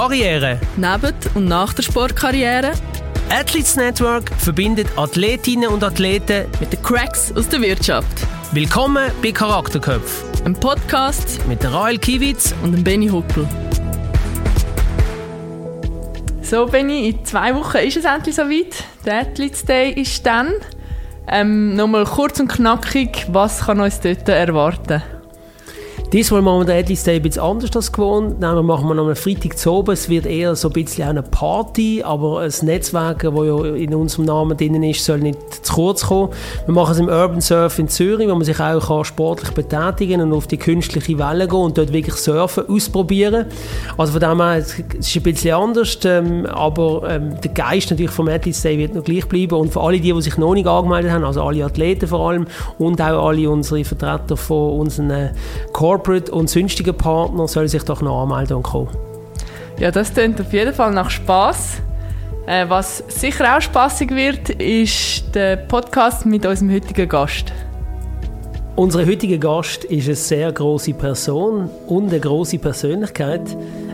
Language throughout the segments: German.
Karriere. Neben und nach der Sportkarriere. Athletes Network verbindet Athletinnen und Athleten mit den Cracks aus der Wirtschaft. Willkommen bei Charakterköpf. Ein Podcast mit Rael Kiewitz und dem Benny Huckel. So, Benny, in zwei Wochen ist es endlich soweit. Der Athletes Day ist dann. Ähm, Nochmal kurz und knackig, was kann uns dort erwarten? Diesmal machen wir den Athletes Day ein bisschen anders als gewohnt. Nein, machen wir noch einen Freitag zu oben. Es wird eher so ein bisschen eine Party, aber ein Netzwerk, das ja in unserem Namen drin ist, soll nicht zu kurz kommen. Wir machen es im Urban Surf in Zürich, wo man sich auch sportlich betätigen und auf die künstliche Welle gehen und dort wirklich surfen, ausprobieren. Also von dem her, es ist ein bisschen anders, ähm, aber ähm, der Geist natürlich vom Athletes Day wird noch gleich bleiben und für alle die, die sich noch nicht angemeldet haben, also alle Athleten vor allem und auch alle unsere Vertreter von unseren äh, Corporate Corporate und sonstigen Partner sollen sich doch noch anmelden und kommen. Ja, das klingt auf jeden Fall nach Spass. Äh, was sicher auch spaßig wird, ist der Podcast mit unserem heutigen Gast. Unser heutiger Gast ist eine sehr große Person und eine große Persönlichkeit.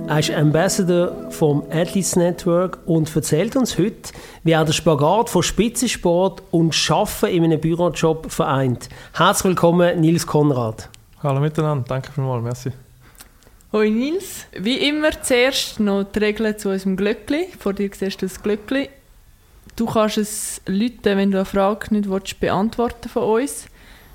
Er ist Ambassador vom Athletes Network und erzählt uns heute, wie er den Spagat von Spitzensport und Schaffen in einem Bürojob vereint. Herzlich willkommen, Nils Konrad. Hallo miteinander, danke vielmals, merci. Hoi Nils, wie immer zuerst noch die Regeln zu unserem Glöckli. Vor dir siehst du das Glöckli. Du kannst es läuten, wenn du eine Frage nicht willst, beantworten von uns.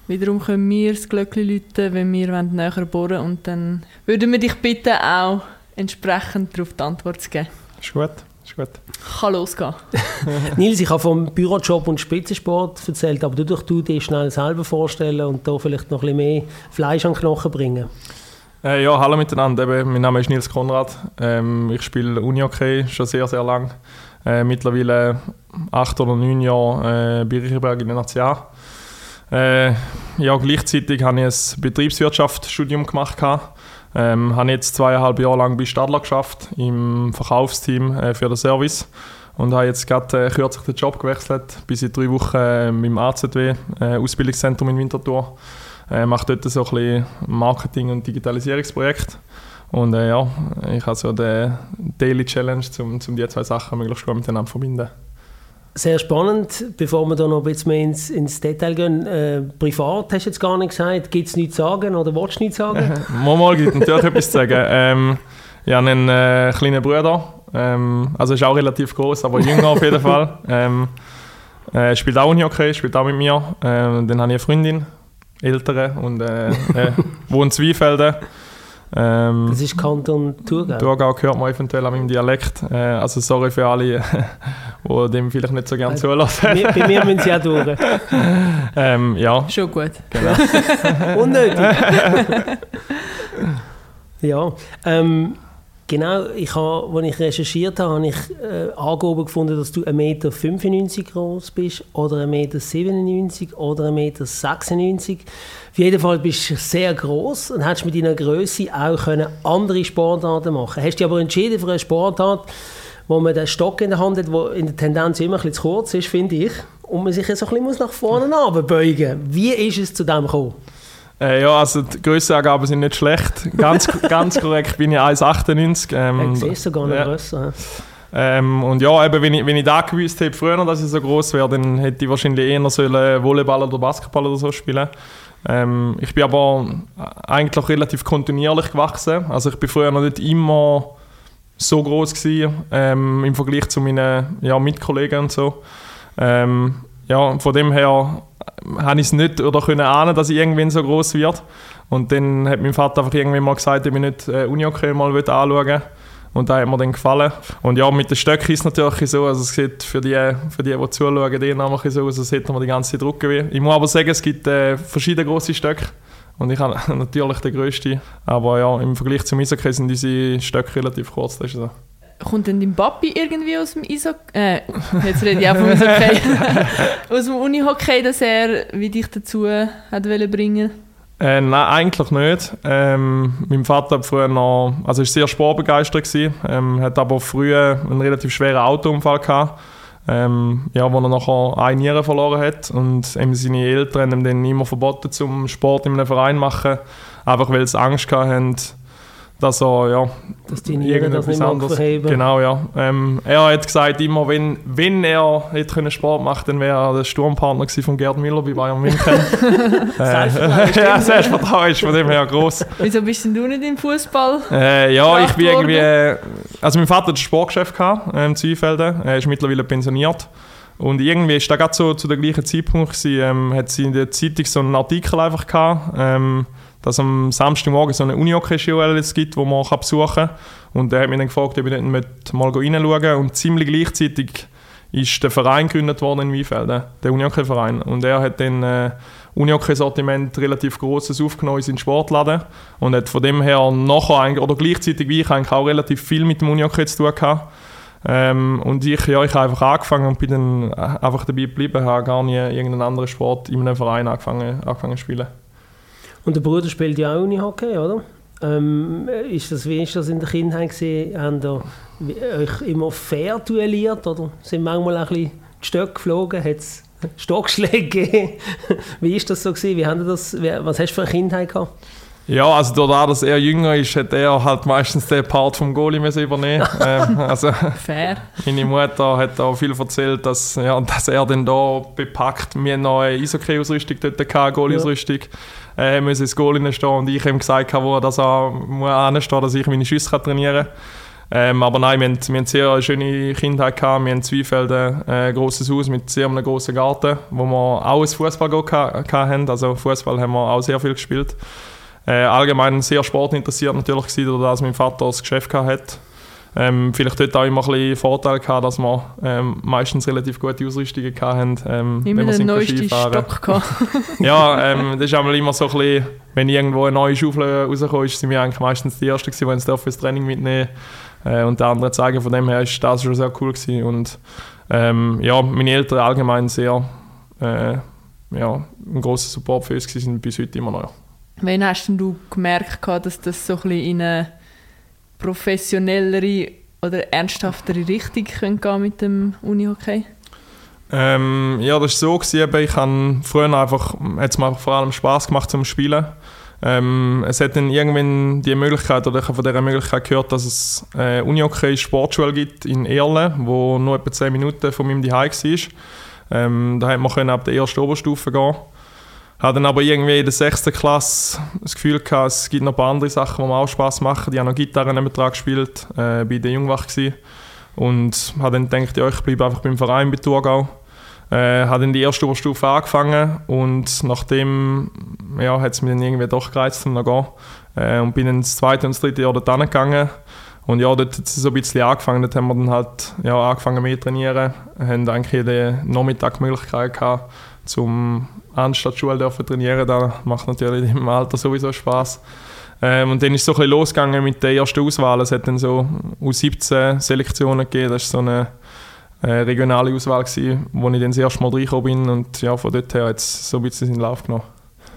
Wiederum können wir das Glöckli läuten, wenn wir näher bohren und dann würden wir dich bitten, auch entsprechend darauf die Antwort zu geben. Ist gut. Ist gut. Kann losgehen. Nils, ich habe vom Bürojob und Spitzensport erzählt, aber du doch du dir schnell selber vorstellen und da vielleicht noch ein bisschen mehr Fleisch an den Knochen bringen. Äh, ja, hallo miteinander. Eben, mein Name ist Nils Konrad. Ähm, ich spiele Uni-Hockey schon sehr, sehr lang. Äh, mittlerweile acht oder neun Jahre äh, bei Riechenberg in der National. Äh, ja, gleichzeitig habe ich ein Betriebswirtschaftsstudium gemacht. Gehabt. Ähm, habe jetzt zweieinhalb Jahre lang bei Stadler geschafft im Verkaufsteam äh, für den Service und habe jetzt gerade äh, kürzlich den Job gewechselt, bin seit drei Wochen äh, im AZW äh, Ausbildungszentrum in Winterthur. Äh, mache dort so ein bisschen Marketing- und Digitalisierungsprojekt. Und äh, ja, ich habe so die Daily Challenge, um, um die zwei Sachen möglichst gut miteinander zu verbinden sehr spannend, bevor wir da noch ein bisschen mehr ins, ins Detail gehen. Äh, privat hast du jetzt gar nicht gesagt, gibt es nichts zu sagen oder willst du nichts sagen? mal, mal gibt natürlich etwas zu sagen. Ähm, ich habe einen äh, kleinen Bruder, ähm, also ist auch relativ groß, aber jünger auf jeden Fall. Ähm, äh, spielt auch Unihockey, spielt auch mit mir. Ähm, dann habe ich eine Freundin, ältere, und äh, äh, wohnt in Zweifelden. Ähm, das ist Kanton Thurgau. Thurgau hört man eventuell an meinem Dialekt. Äh, also sorry für alle, die dem vielleicht nicht so gerne zulassen. bei, bei mir müssen sie auch durch. ähm, ja. Schon gut. Genau. Unnötig. ja. Ähm, Genau, ich habe, als ich recherchiert habe, habe ich äh, Angaben gefunden, dass du 1,95 Meter groß bist oder 1,97 Meter oder 1,96 Meter. Auf jeden Fall bist du sehr groß und hättest mit deiner Größe auch können andere Sportarten machen können. Hast dich aber entschieden für eine Sportart, wo man den Stock in der Hand hat, der in der Tendenz immer ein bisschen zu kurz ist, finde ich, und man sich so ein bisschen nach vorne beugen muss. Wie ist es zu dem gekommen? Äh, ja, also die Grössenangaben sind nicht schlecht. Ganz, ganz korrekt bin ich 1,98. Ähm, ja, siehst sogar noch ja. grösser. Ähm, und ja, eben, wenn ich, wenn ich da gewusst hätte, früher, dass ich so groß wäre, dann hätte ich wahrscheinlich eher sollen Volleyball oder Basketball oder so spielen ähm, Ich bin aber eigentlich relativ kontinuierlich gewachsen. Also ich bin früher noch nicht immer so groß gewesen, ähm, im Vergleich zu meinen ja, Mitkollegen und so. Ähm, ja, von dem her habe ich es nicht oder können ahnen, dass ich irgendwann so groß wird. Und dann hat mein Vater einfach irgendwann mal gesagt, ich will nicht äh, Uni-Hockey mal anschauen und da hat mir dann gefallen. Und ja, mit den Stöcken ist es natürlich so, also es sieht für die, für die, die zuschauen, die so aus, als hätten wir die ganze Zeit Drucken. Ich muss aber sagen, es gibt äh, verschiedene große Stöcke. Und ich habe natürlich den grössten. Aber ja, im Vergleich zum Eishockey sind diese Stöcke relativ kurz. Das ist so kommt denn dein Papi irgendwie aus dem Eishockey? Äh, jetzt rede ich auch vom Eishockey. aus dem Unihockey, dass er wie dich dazu hat bringen äh, nein, eigentlich nicht. Ähm, mein Vater hat früher noch, also ist sehr sportbegeistert gewesen, ähm, hat aber früher einen relativ schweren Autounfall gehabt, ähm, ja, wo er nachher eine Niere verloren hat und eben seine Eltern haben ihm dann immer verboten, zum Sport in einem Verein zu machen, einfach weil sie Angst hatten, dass er ja, Dass die Nieren das verheben. Genau, ja. Ähm, er hat gesagt, immer wenn, wenn er hätte können Sport machen dann wäre er der Sturmpartner gewesen von Gerd Müller bei Bayern München. äh, ja, Selbstvertrauen ist von dem her groß. Wieso bist denn du nicht im Fußball? Äh, ja, ich bin irgendwie. Äh, also, mein Vater hat ein Sportgeschäft gehabt, äh, im Zweifelden. Er ist mittlerweile pensioniert. Und irgendwie ist da gerade so zu dem gleichen Zeitpunkt, gewesen, ähm, hat sie in der Zeitung so einen Artikel einfach gehabt. Ähm, dass am Samstagmorgen so eine Uni-Hockey-Schule gibt, die man besuchen kann. Und er hat mich dann gefragt, ob ich nicht mal reinschauen Und ziemlich gleichzeitig ist der Verein gegründet worden in Weinfelden, der Unihockey-Verein. Und er hat dann äh, Unihockey-Sortiment relativ grosses aufgenommen in seinen Sportladen und hat von dem her nachher, oder gleichzeitig wie ich eigentlich auch relativ viel mit dem Unihockey zu tun gehabt. Ähm, und ich, ja, ich habe einfach angefangen und bin dann einfach dabei geblieben, habe gar nie irgendeinen anderen Sport in einem Verein angefangen, angefangen zu spielen. Und der Bruder spielt ja auch Unihockey, oder? Ähm, ist das, wie ist das in der Kindheit gesehen? Habt ihr euch immer fair duelliert oder sind manchmal ein bisschen die Stöcke geflogen? Hat es Stockschläge gegeben? wie ist das so gewesen? Wie haben das, was hast du für eine Kindheit gehabt? Ja, also dadurch, dass er jünger ist, hat er halt meistens den Part vom Goalie müssen übernehmen. ähm, also Fair. Meine Mutter hat auch viel erzählt, dass, ja, dass er dann da bepackt. Wir haben noch eine Eishockey-Ausrüstung dort, eine Goalie-Ausrüstung. Ja äh, müssen ins Goal stehen und ich ihm gesagt habe, wo er das anstehen dass ich meine Schüsse trainieren kann. Ähm, aber nein, wir wir haben sehr schöne Kindheit gehabt. Wir haben Zweifelden ein äh, grosses Haus mit sehr einem grossen Garten, wo wir auch ein Fußball hatten. Also Fußball haben wir auch sehr viel gespielt. Äh, allgemein sehr sportinteressiert natürlich gewesen, dass mein Vater das Geschäft hatte. Ähm, vielleicht dort auch immer ein bisschen Vorteil gehabt, dass wir ähm, meistens relativ gute Ausrüstungen hatten. Ähm, immer den neuesten Stock gehabt. ja, ähm, das ist immer so ein bisschen, wenn irgendwo eine neue Schaufel rauskommt, sind wir eigentlich meistens die Ersten gewesen, die uns fürs Training mitnehmen äh, und die anderen zeigen. Von dem her ist das schon sehr cool gewesen. Und ähm, ja, meine Eltern allgemein sehr äh, ja, ein grosser Support für uns sind bis heute immer noch. Wann hast du gemerkt, dass das so ein bisschen in eine professionellere oder ernsthaftere Richtung können mit dem Unihockey? Ähm, ja, das war so. Gewesen, ich habe früher einfach, hat es mir vor allem Spaß gemacht zum Spielen. Ähm, es hat dann irgendwann die Möglichkeit, oder ich habe von dieser Möglichkeit gehört, dass es äh, Unihockey Sportschule gibt in Erlen, wo nur etwa 10 Minuten von meinem Zuhause war. Ähm, da konnte man ab der ersten Oberstufe gehen. Habe dann aber irgendwie in der sechsten Klasse das Gefühl gehabt, es gibt noch ein paar andere Sachen, die mir auch Spass machen. Die haben noch Gitarre nebenan gespielt, äh, bei der Jungwach gewesen. Und habe dann gedacht, ja, ich bleibe einfach beim Verein bei Thurgau. Äh, habe dann die erste Oberstufe angefangen und nachdem ja, hat es mich dann irgendwie doch gereizt, um noch gehen. Äh, und bin dann das zweite und das dritte Jahr dort gegangen. Und ja, dort hat es so ein bisschen angefangen. Dort haben wir dann halt ja, angefangen mehr trainieren. Haben eigentlich jede Nachmittag die Möglichkeit gehabt, zum anstatt Schule dürfen trainieren. Das macht natürlich im Alter sowieso Spaß. Ähm, und dann ist es so ein bisschen losgegangen mit der ersten Auswahl. Es hat dann so aus 17 Selektionen gegeben. Das war so eine äh, regionale Auswahl, gewesen, wo ich dann das erste Mal reingekommen bin. Und ja, von dort her hat es so ein bisschen in den Lauf genommen.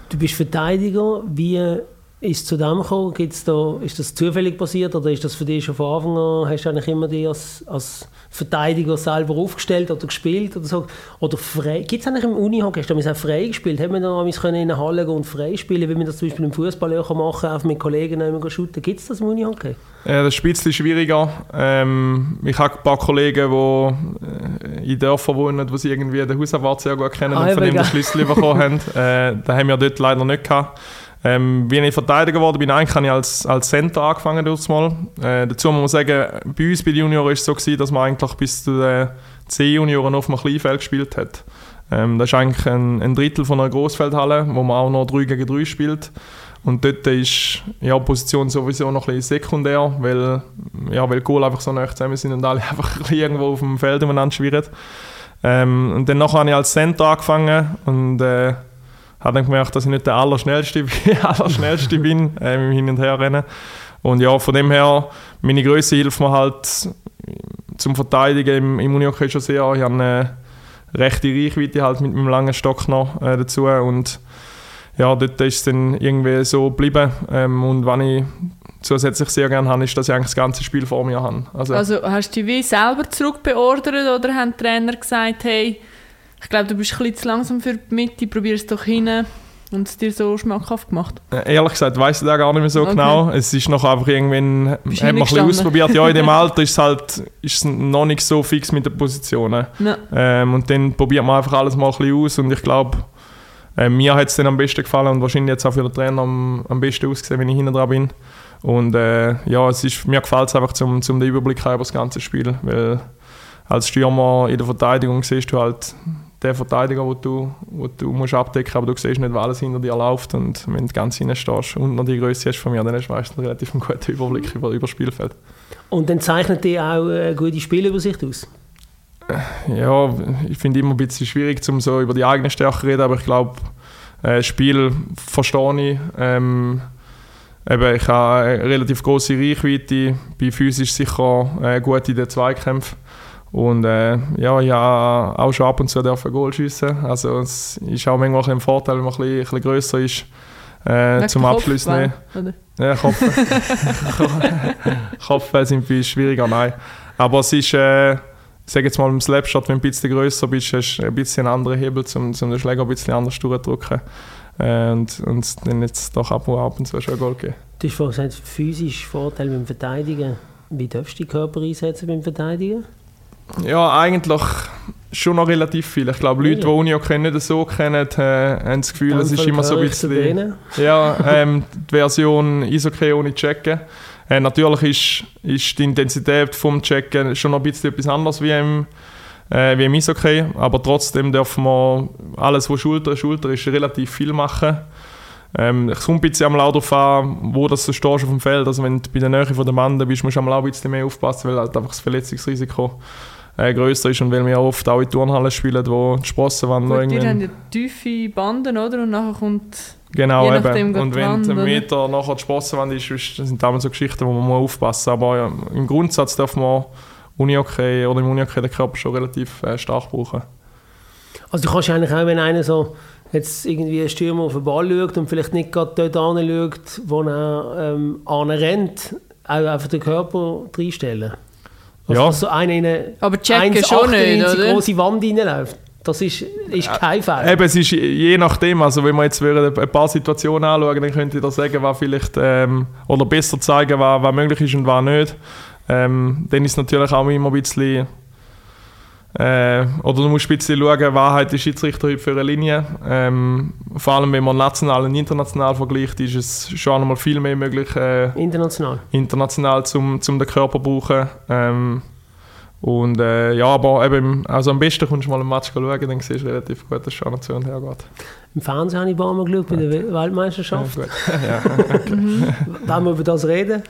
Du bist Verteidiger. Wie ist es zu dem gekommen? Gibt's da, ist das zufällig passiert oder ist das für dich schon von Anfang an, hast du eigentlich immer dich als, als Verteidiger selber aufgestellt oder gespielt oder so? Oder Gibt es eigentlich im Unihockey, hast du auch frei gespielt? Hat man da in eine Halle gehen und frei spielen, wie man das zum Beispiel im Fußball auch machen kann, mit Kollegen immer shooten? Gibt es das im Unihockey? Ja, das ist ein bisschen schwieriger. Ähm, ich habe ein paar Kollegen, die äh, in Dörfern wohnen, wo sie irgendwie den Hausabwart sehr gut kennen ah, und von ihm den Schlüssel bekommen haben. Äh, da haben wir dort leider nicht gehabt. Ähm, wie ich Verteidiger geworden bin, eigentlich habe ich als, als Center angefangen. Mal. Äh, dazu muss man sagen, bei uns bei den Junioren war es so, gewesen, dass man eigentlich bis zu den C-Junioren auf einem Kleinfeld gespielt hat. Ähm, das ist eigentlich ein, ein, Drittel von einer Großfeldhalle, wo man auch noch 3 gegen 3 spielt. Und dort ist ja, die Position sowieso noch ein bisschen sekundär, weil, ja, weil Goal einfach so nah zusammen sind und alle einfach irgendwo auf dem Feld umeinander schwirren. Ähm, und dann habe ich als Center angefangen und äh, habe dann gemerkt, dass ich nicht der Allerschnellste, Allerschnellste bin äh, im Hin- und Herrennen. Und ja, von dem her, meine Größe hilft mir halt zum Verteidigen im, im Unihockey schon sehr. Ich habe eine rechte Reichweite halt mit meinem langen Stock noch äh, dazu und ja, dort ist es dann irgendwie so geblieben. Ähm, und was ich zusätzlich sehr gerne habe, ist, dass ich eigentlich das ganze Spiel vor mir habe. Also, also hast du dich wie selber zurückbeordert oder haben Trainer gesagt, hey, ich glaube, du bist ein bisschen zu langsam für die Mitte, probier es doch hin. und es dir so schmackhaft gemacht? Äh, Ehrlich gesagt, weiß ich da gar nicht mehr so Okay. genau. Es ist noch einfach irgendwann, Bist hat man ein bisschen ausprobiert. Ja, in dem Alter ist es halt ist es noch nicht so fix mit den Positionen. Ja. Ähm, und dann probiert man einfach alles mal ein bisschen aus und ich glaube, äh, mir hat es dann am besten gefallen und wahrscheinlich jetzt auch für den Trainer am, am besten ausgesehen, wenn ich hinten dran bin. Und äh, ja, es ist, mir gefällt es einfach, zum, zum den Überblick haben über das ganze Spiel, weil als Stürmer in der Verteidigung siehst du halt den Verteidiger, wo du, wo du musst abdecken aber du siehst nicht, was alles hinter dir läuft und wenn du ganz hinten stehst und noch die Größe hast von mir, dann hast du meistens einen relativ guten Überblick über, über das Spielfeld. Und dann zeichnet die auch eine gute Spielübersicht aus. Ja, ich finde immer ein bisschen schwierig, um so über die eigene Stärke zu reden, aber ich glaube, äh, das Spiel verstehe ich. Ähm, eben, ich habe eine relativ große Reichweite, bin physisch sicher äh, gut in den Zweikämpfen. Und äh, ja, ich habe auch schon ab und zu dürfen Goal schiessen. Also es ist auch manchmal ein Vorteil, wenn man ein bisschen, ein bisschen grösser ist, äh, zum Abschluss Kopfball, nehmen. oder? Ja, Kopf. Kopfbälle sind viel schwieriger, nein. Aber es ist, äh, ich sage jetzt mal im Slapshot, wenn du ein bisschen grösser bist, hast du ein bisschen einen anderen Hebel, um, um den Schläger ein bisschen anders durchzudrücken. Äh, und, und dann jetzt doch ab und, ab und zu schon ein Goal geben. Du hast vorhin gesagt, physisch Vorteil beim Verteidigen. Wie darfst du die Körper einsetzen beim Verteidigen? Ja, eigentlich schon noch relativ viel. Ich glaube, Leute, die Ja. Uni auch nicht so kennen, äh, haben das Gefühl, es ist immer so ein bisschen... Ja, ähm, die Version Eishockey ohne Checken. Äh, natürlich ist, ist die Intensität vom Checken schon noch ein bisschen etwas anderes wie im, äh, wie im Eishockey, aber trotzdem dürfen wir alles, was Schulter Schulter ist, relativ viel machen. Ähm, es kommt ein bisschen am darauf an, wo das du stehst auf dem Feld. Also wenn du bei der Nähe von der Bande bist, musst du auch ein bisschen mehr aufpassen, weil halt einfach das Verletzungsrisiko äh, grösser ist und weil wir oft auch in Turnhallen spielen, wo die Sprossenwand ihr irgendwann... habt ja tiefe Banden, oder? Und nachher kommt... Genau, Je eben. Und die wenn ein? Meter nachher die Sprossenwand ist, ist- das sind damals so Geschichten, wo man muss aufpassen muss. Aber ja, im Grundsatz darf man Unihockey oder im Unihockey den Körper schon relativ äh, stark brauchen. Also du kannst eigentlich auch, wenn einer so jetzt irgendwie ein Stürmer auf den Ball schaut und vielleicht nicht gerade dort anschaut, wo er ähm, rennt, auch einfach den Körper reinstellen. Also Ja. dass so einer in eine Aber checken schon 1,98 nicht, oder? große Wand reinläuft. Das ist, ist kein Fall. Eben, es ist je nachdem, also wenn wir jetzt würden ein paar Situationen anschauen, dann könnte ich da sagen, was vielleicht, ähm, oder besser zeigen, was, was möglich ist und was nicht. Ähm, dann ist es natürlich auch immer ein bisschen, äh, oder du musst ein bisschen schauen, was hat der Schiedsrichter heute für eine Linie. Ähm, vor allem, wenn man national und international vergleicht, ist es schon einmal viel mehr möglich, äh, International. international zum, zum den Körper zu brauchen. Ähm, und äh, ja, aber eben, also am besten kommst du mal ein Match schauen, dann siehst du relativ gut, dass es schon noch zu und her geht. Im Fernsehen habe ich ein paar Mal geschaut, bei der We- Ja, Weltmeisterschaft. gut. ja. Wollen wir über das reden?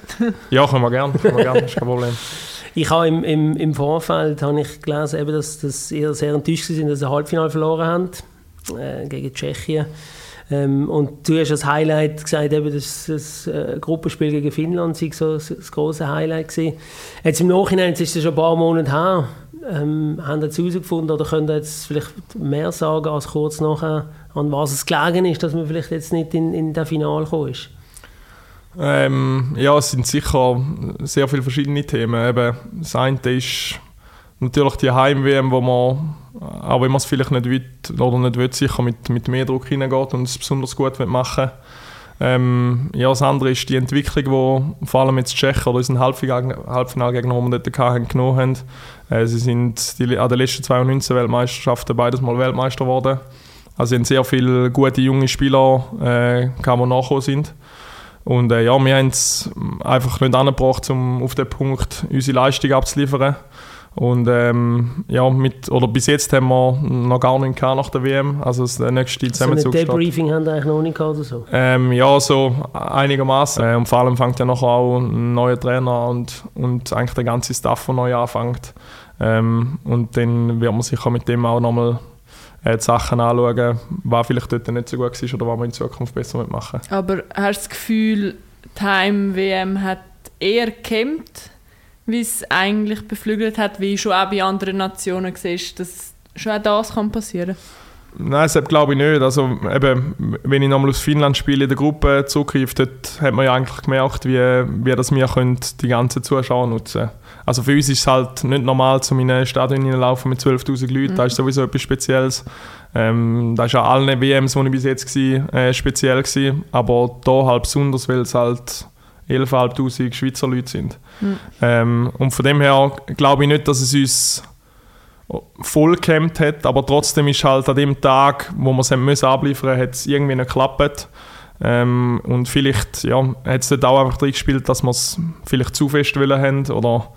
ja, können wir gerne, können wir gerne, ist kein Problem. Ich habe im, im, im Vorfeld habe ich gelesen, eben, dass, dass ihr sehr enttäuscht sind, dass ihr Halbfinale verloren habt äh, gegen Tschechien. Ähm, und du hast als Highlight gesagt, eben, dass das äh, Gruppenspiel gegen Finnland sei so das, das große Highlight gewesen. Jetzt im Nachhinein, jetzt ist es schon ein paar Monate her, ähm, haben jetzt herausgefunden oder könnt ihr jetzt vielleicht mehr sagen als kurz nachher, an was es gelegen ist, dass man vielleicht jetzt nicht in, in das Finale gekommen ist? Ähm, ja, es sind sicher sehr viele verschiedene Themen. Eben, das eine ist natürlich die Heim-WM, wo man, auch wenn man es vielleicht nicht will oder nicht will, sicher mit, mit mehr Druck hineingeht und es besonders gut will machen ähm, Ja, das andere ist die Entwicklung, die vor allem jetzt die Tschechen oder unseren Halbfinal- Halbfinalgegner, die wir dort hatten, genommen haben. Äh, sie sind die, an den letzten 92 Weltmeisterschaften beides Mal Weltmeister geworden. Also sie haben sehr viele gute junge Spieler, äh, die nachgekommen sind. Und äh, ja, wir haben es einfach nicht angebracht, um auf den Punkt unsere Leistung abzuliefern. Und ähm, ja, mit, oder bis jetzt haben wir noch gar nichts gehabt nach der WM. Also das nächste So ein Zusammenzug steht. Debriefing haben ihr eigentlich noch nicht gehabt oder so? Ähm, ja, so einigermaßen. Äh, und vor allem fängt ja nachher auch ein neuer Trainer an und, und eigentlich der ganze Staff, der neu anfängt. Ähm, und dann wird man sicher mit dem auch nochmal äh, die Sachen anschauen, was vielleicht dort nicht so gut war oder was man in Zukunft besser machen. Aber hast du das Gefühl, die Heim-WM hat eher gekämpft, wie es eigentlich beflügelt hat, wie schon auch bei anderen Nationen siehst, dass schon auch das kann passieren Nein, das glaube ich nicht. Also, eben, wenn ich nochmal aus Finnland spiele in der Gruppe zurückgreife, dort hat man ja eigentlich gemerkt, wie, wie das wir können die ganzen Zuschauer nutzen können. Also für uns ist es halt nicht normal, zu meinem Stadion hineinlaufen mit 12'000 Leuten. Mhm. Das ist sowieso etwas Spezielles. Ähm, das war an allen WMs, die ich bis jetzt war, äh, speziell. Gewesen. Aber hier halt besonders, weil es halt 11'500 Schweizer Leute sind. Mhm. Ähm, und von dem her glaube ich nicht, dass es uns voll gecampt hat, aber trotzdem ist halt an dem Tag, wo wir es müssen abliefern mussten, hat es irgendwie nicht geklappt. Ähm, und vielleicht ja, hat es dort auch einfach drin gespielt, dass wir es vielleicht zu fest wollen haben oder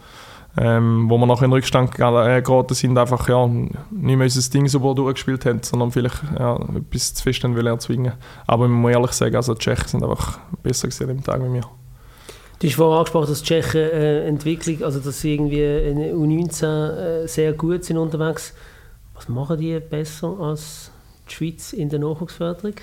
ähm, wo wir noch in Rückstand äh, geraten sind, einfach ja, nicht mehr unser Ding so durchgespielt haben, sondern vielleicht ja, etwas zu fest wollen erzwingen. Aber ich muss ehrlich sagen, also die Tschechen sind einfach besser gewesen an dem Tag wie wir. Du hast vorhin angesprochen, dass die Tschechen äh, Entwicklung, also dass sie irgendwie in U19 äh, sehr gut sind unterwegs. Was machen die besser als die Schweiz in der Nachwuchsförderung?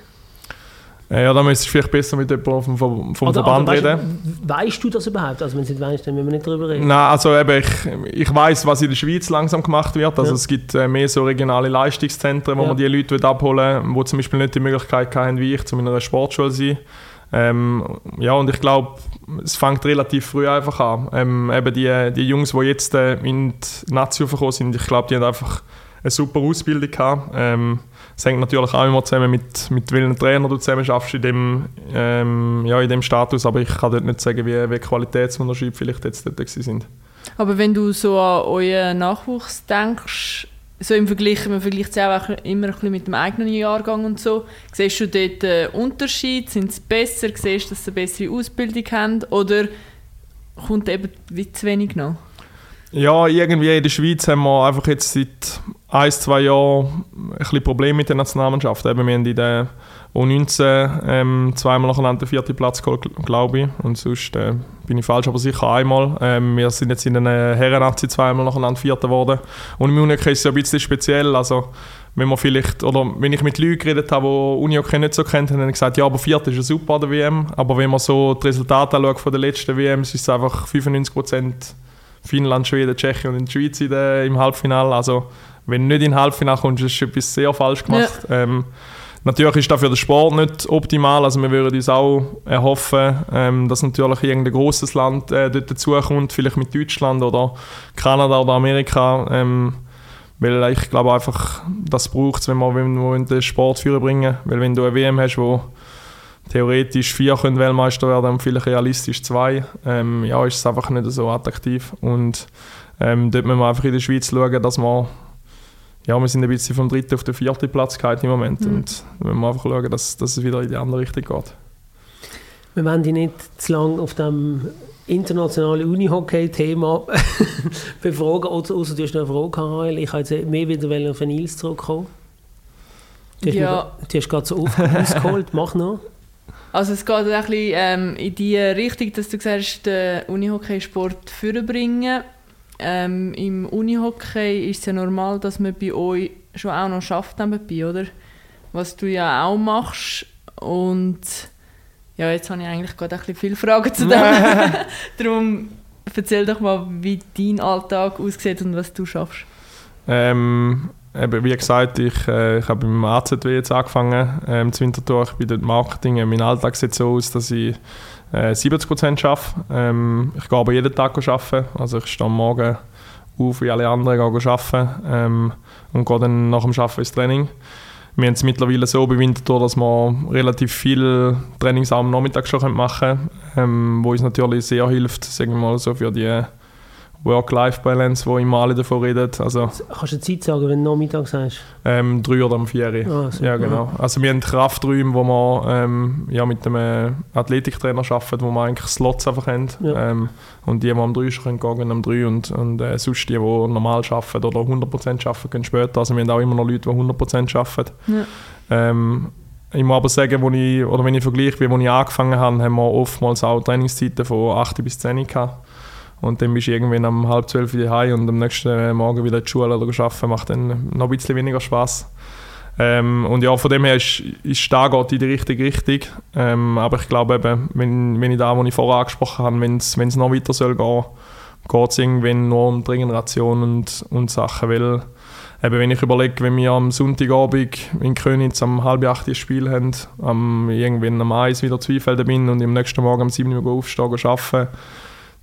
Äh, ja, da müsstest du vielleicht besser mit jemandem vom, vom oder, Verband oder weißt, reden. Weißt du das überhaupt? Also wenn du nicht weißt, dann müssen wir nicht darüber reden. Nein, also eben, ich, ich weiß, was in der Schweiz langsam gemacht wird. Also ja. es gibt äh, mehr so regionale Leistungszentren, wo ja. man die Leute abholen wo zum Beispiel nicht die Möglichkeit haben, wie ich, zu meiner Sportschule zu sein. Ähm, ja, und ich glaube, es fängt relativ früh einfach an. Ähm, eben die, die Jungs, die jetzt äh, in die Nazi gekommen sind, ich glaube, die haben einfach eine super Ausbildung gehabt. Ähm, es hängt natürlich auch immer zusammen mit, mit welchen Trainer du zusammen schaffst in dem, ähm, ja, in dem Status, aber ich kann dort nicht sagen, wie, wie Qualitätsunterschiede vielleicht jetzt dort sind. Aber wenn du so an euren Nachwuchs denkst, so im Vergleich, man vergleicht es auch immer ein bisschen mit dem eigenen Jahrgang und so, siehst du dort einen Unterschied? Sind sie besser? Siehst du, dass sie eine bessere Ausbildung haben? Oder kommt eben zu wenig noch? Ja, irgendwie in der Schweiz haben wir einfach jetzt seit ein, zwei Jahren ein bisschen Probleme mit der Nationalmannschaft. Eben, wir haben in der U19 ähm, zweimal nacheinander den vierten Platz geholt, glaube ich. Und sonst äh, bin ich falsch, aber sicher einmal. Ähm, wir sind jetzt in den Herren-Nazi zweimal nacheinander Vierter geworden. Und im Unihockey ist es ja ein bisschen speziell. Also, wenn man vielleicht, oder wenn ich mit Leuten geredet habe, die Unihockey nicht so kennen, haben sie gesagt, ja, aber Vierter ist ja super an der WM. Aber wenn man so die Resultate anschaut von den letzten WMs, ist es einfach 95 Prozent Finnland, Schweden, Tschechien und in der Schweiz der, im Halbfinale. Also wenn du nicht in Halbfinale kommst, du etwas sehr falsch gemacht. Ja. Ähm, natürlich ist das für den Sport nicht optimal. Also wir würden uns auch erhoffen, ähm, dass natürlich irgendein großes Land äh, dort dazukommt, vielleicht mit Deutschland oder Kanada oder Amerika. Ähm, weil ich glaube einfach, das braucht es, wenn wir, wenn wir den Sport führen bringen. Weil wenn du eine WM hast, wo theoretisch vier können Weltmeister werden und vielleicht realistisch zwei, ähm, ja, ist es einfach nicht so attraktiv. Und ähm, dort müssen wir einfach in der Schweiz schauen, dass wir ja, wir sind ein bisschen vom dritten auf den vierten Platz im Moment mhm. und wir müssen einfach schauen, dass, dass es wieder in die andere Richtung geht. Wir wollen dich nicht zu lange auf dem internationalen Unihockey-Thema befragen, außer, außer du hast noch eine Frage, Karel. Ich wollte jetzt mehr wieder auf Nils zurückkommen. Du hast, ja. Noch, du hast gerade so ausgeholt, mach noch. Also es geht ein bisschen ähm, in die Richtung, dass du sagst, den Unihockeysport vorbringen. Ähm, Im Unihockey ist es ja normal, dass man bei euch schon auch noch schafft nebenbei, oder? Was du ja auch machst. Und ja, jetzt habe ich eigentlich gerade ein bisschen viele Fragen zu dem. Darum erzähl doch mal, wie dein Alltag aussieht und was du schaffst. Ähm, eben, wie gesagt, ich, äh, ich habe beim AZW jetzt angefangen, ähm, zu Winterthur. Ich bin dort Marketing. Mein Alltag sieht so aus, dass ich äh, 70% arbeite. Ähm, ich gehe aber jeden Tag arbeiten. Also ich stehe am Morgen auf, wie alle anderen, gehe arbeiten ähm, und gehe dann nach dem Arbeiten ins Training. Wir haben es mittlerweile so bei Winterthur, dass wir relativ viel Trainings am Nachmittag schon machen können, ähm, wo uns natürlich sehr hilft, sagen wir mal so für die Work-Life-Balance, wo immer alle davon reden. Also, Kannst du eine Zeit sagen, wenn du Nachmittag sagst? Ähm, drei oder um vier. Ah, ja, genau. Also wir haben Krafträume, wo wir ähm, ja, mit einem Athletiktrainer arbeiten, wo wir eigentlich Slots einfach haben. Ja. Ähm, und die, die am 3 können gehen, am 3 und, und äh, sonst die, die normal arbeiten oder 100% arbeiten, können später. Also wir haben auch immer noch Leute, die 100% arbeiten. Ja. Ähm, ich muss aber sagen, wo ich, oder wenn ich vergleiche, wie ich angefangen habe, haben wir oftmals auch Trainingszeiten von 8 bis 10 gehabt. Und dann bist du irgendwann um halb zwölf wieder heim und am nächsten Morgen wieder in die Schule oder arbeiten, macht dann noch ein bisschen weniger Spaß. Ähm, und ja, von dem her ist, ist da geht in die richtige Richtung. Ähm, aber ich glaube eben, wenn, wenn ich da, was ich vorher angesprochen habe, wenn es noch weiter soll gehen, geht es irgendwann nur um die Regeneration und, und Sachen, weil eben, wenn ich überlege, wenn wir am Sonntagabend in Königs am halb acht ein Spiel haben, am, irgendwann am Eis wieder Zweifelden bin und am nächsten Morgen um 7 Uhr aufstehen und arbeiten,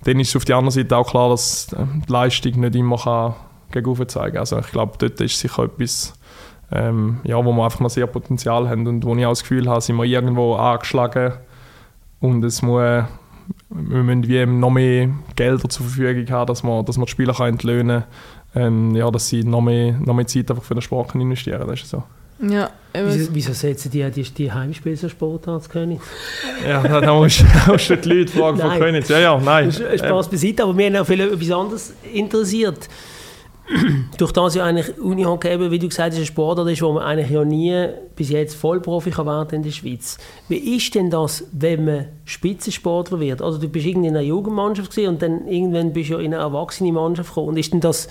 dann ist es auf der anderen Seite auch klar, dass die Leistung nicht immer kann gegen zeigen. Also ich glaube, dort ist sicher etwas, ähm, ja, wo wir einfach noch sehr Potenzial haben und wo ich auch das Gefühl habe, sind wir irgendwo angeschlagen und es muss, wir müssen wie noch mehr Gelder zur Verfügung haben, dass man, dass man die Spieler entlöhnen kann, ähm, ja, dass sie noch mehr, noch mehr Zeit einfach für den Sport investieren können. Das ist so. Ja, wieso, wieso setzen die die, die Heimspiele so Sport als König? Ja, da musst, du die Leute fragen von König. Ja, ja, nein. Spaß beiseite, aber mir hat auch viel etwas anderes interessiert. durch das ja eigentlich Unihockey eben, wie du gesagt hast, ein Sportart ist, wo man eigentlich ja nie bis jetzt Vollprofi kann werden in der Schweiz. Wie ist denn das, wenn man Spitzensportler wird? Also du bist irgendwie in einer Jugendmannschaft und dann irgendwann bist du ja in eine erwachsene Mannschaft gekommen. Und ist denn das,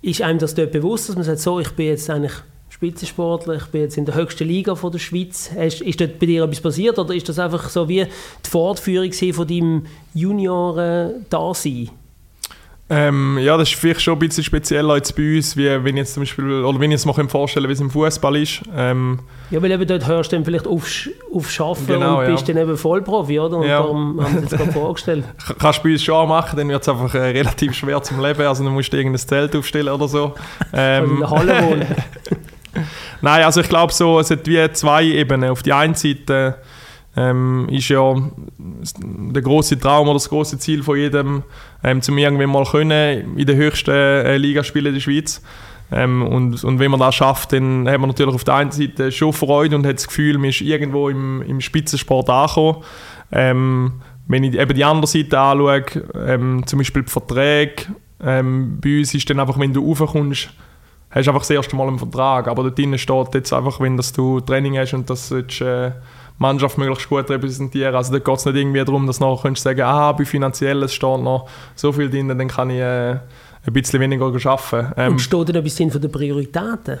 ist einem das dort bewusst, dass man sagt, so, ich bin jetzt eigentlich Spitzensportler, ich bin jetzt in der höchsten Liga von der Schweiz. Ist dort bei dir etwas passiert oder ist das einfach so wie die Fortführung von deinem Junioren-Dasein? Ähm, ja, das ist vielleicht schon ein bisschen spezieller als bei uns, wie wenn ich jetzt zum Beispiel, oder wenn ich es mir vorstellen wie es im Fußball ist. Ähm, ja, weil eben dort hörst du dann vielleicht auf, auf Schaffen genau, und bist ja. dann eben Vollprofi, oder? Und ja. darum haben sie es gerade vorgestellt. Kannst du bei uns schon machen, dann wird es einfach äh, relativ schwer zum Leben, also dann musst du irgendein Zelt aufstellen oder so. Ähm, in der Halle wohnen. Nein, also ich glaube so, es hat wie zwei Ebenen. Auf der einen Seite ähm, ist ja der große Traum oder das große Ziel von jedem, ähm, zum irgendwann mal können in der höchsten äh, Liga spielen der Schweiz. Ähm, und, und wenn man das schafft, dann hat man natürlich auf der einen Seite schon Freude und hat das Gefühl, man ist irgendwo im, im Spitzensport angekommen. Ähm, wenn ich eben die andere Seite anschaue, ähm, zum Beispiel die Verträge, ähm, bei uns ist dann einfach, wenn du raufkommst, hast du einfach das erste Mal einen Vertrag, aber dort drinnen steht jetzt einfach, wenn das du Training hast und das sollst, äh, Mannschaft möglichst gut repräsentieren. Also da geht es nicht irgendwie darum, dass du nachher kannst sagen ah, bei finanziell es steht noch so viel drin, dann kann ich äh, ein bisschen weniger arbeiten. Ähm, Und steht da etwas drin von den Prioritäten?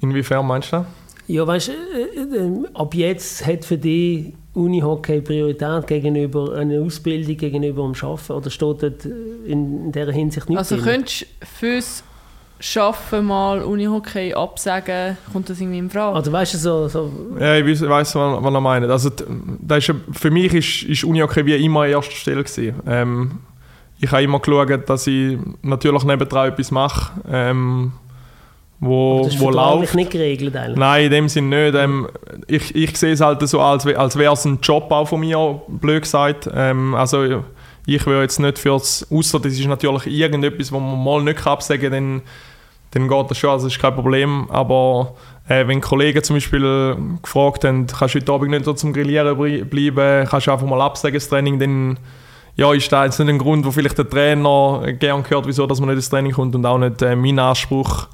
Inwiefern meinst du das? Ja, weißt du, äh, äh, ab jetzt hat für dich Unihockey Priorität gegenüber einer Ausbildung, gegenüber dem Arbeiten? Oder steht dort in dieser Hinsicht nichts Also drin? könntest du fürs schaffen, mal Unihockey absagen, kommt das irgendwie in Frage? Also weißt du, so... so ja, ich weiß, was, er meint. Also, das ist, für mich ist, ist Unihockey wie immer an erster Stelle gewesen. Ähm, ich habe immer geschaut, dass ich natürlich nebendran etwas mache, ähm, wo, das ist wo läuft. nicht geregelt eigentlich? Nein, in dem Sinne nicht. Ähm, ich, ich sehe es halt so, als, als wäre es ein Job auch von mir, blöd gesagt. Ähm, also ich will jetzt nicht fürs, außer das ist natürlich irgendetwas, wo man mal nicht absagen kann, dann, dann geht das schon, also das ist kein Problem. Aber äh, wenn Kollegen zum Beispiel gefragt haben, kannst du heute Abend nicht so zum Grillieren bleiben, kannst du einfach mal absagen das Training, dann ja, ist das jetzt nicht ein Grund, wo vielleicht der Trainer gerne hört, wieso dass man nicht ins Training kommt und auch nicht äh, mein Anspruch,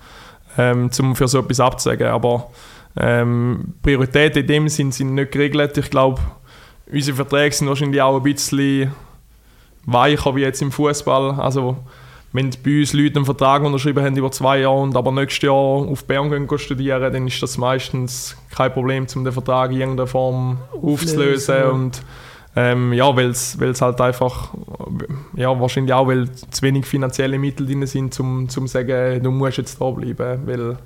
ähm, um für so etwas abzusagen. Aber ähm, Prioritäten in dem Sinn sind nicht geregelt. Ich glaube, unsere Verträge sind wahrscheinlich auch ein bisschen weicher wie jetzt im Fußball. Also wenn bei uns Leute einen Vertrag unterschrieben haben über zwei Jahre und aber nächstes Jahr auf Bern gehen studieren, dann ist das meistens kein Problem, um den Vertrag in irgendeiner Form aufzulösen. Ja. Und ähm, ja, weil es halt einfach, ja, wahrscheinlich auch, weil zu wenig finanzielle Mittel drin sind, um zu sagen, du musst jetzt da bleiben, weil,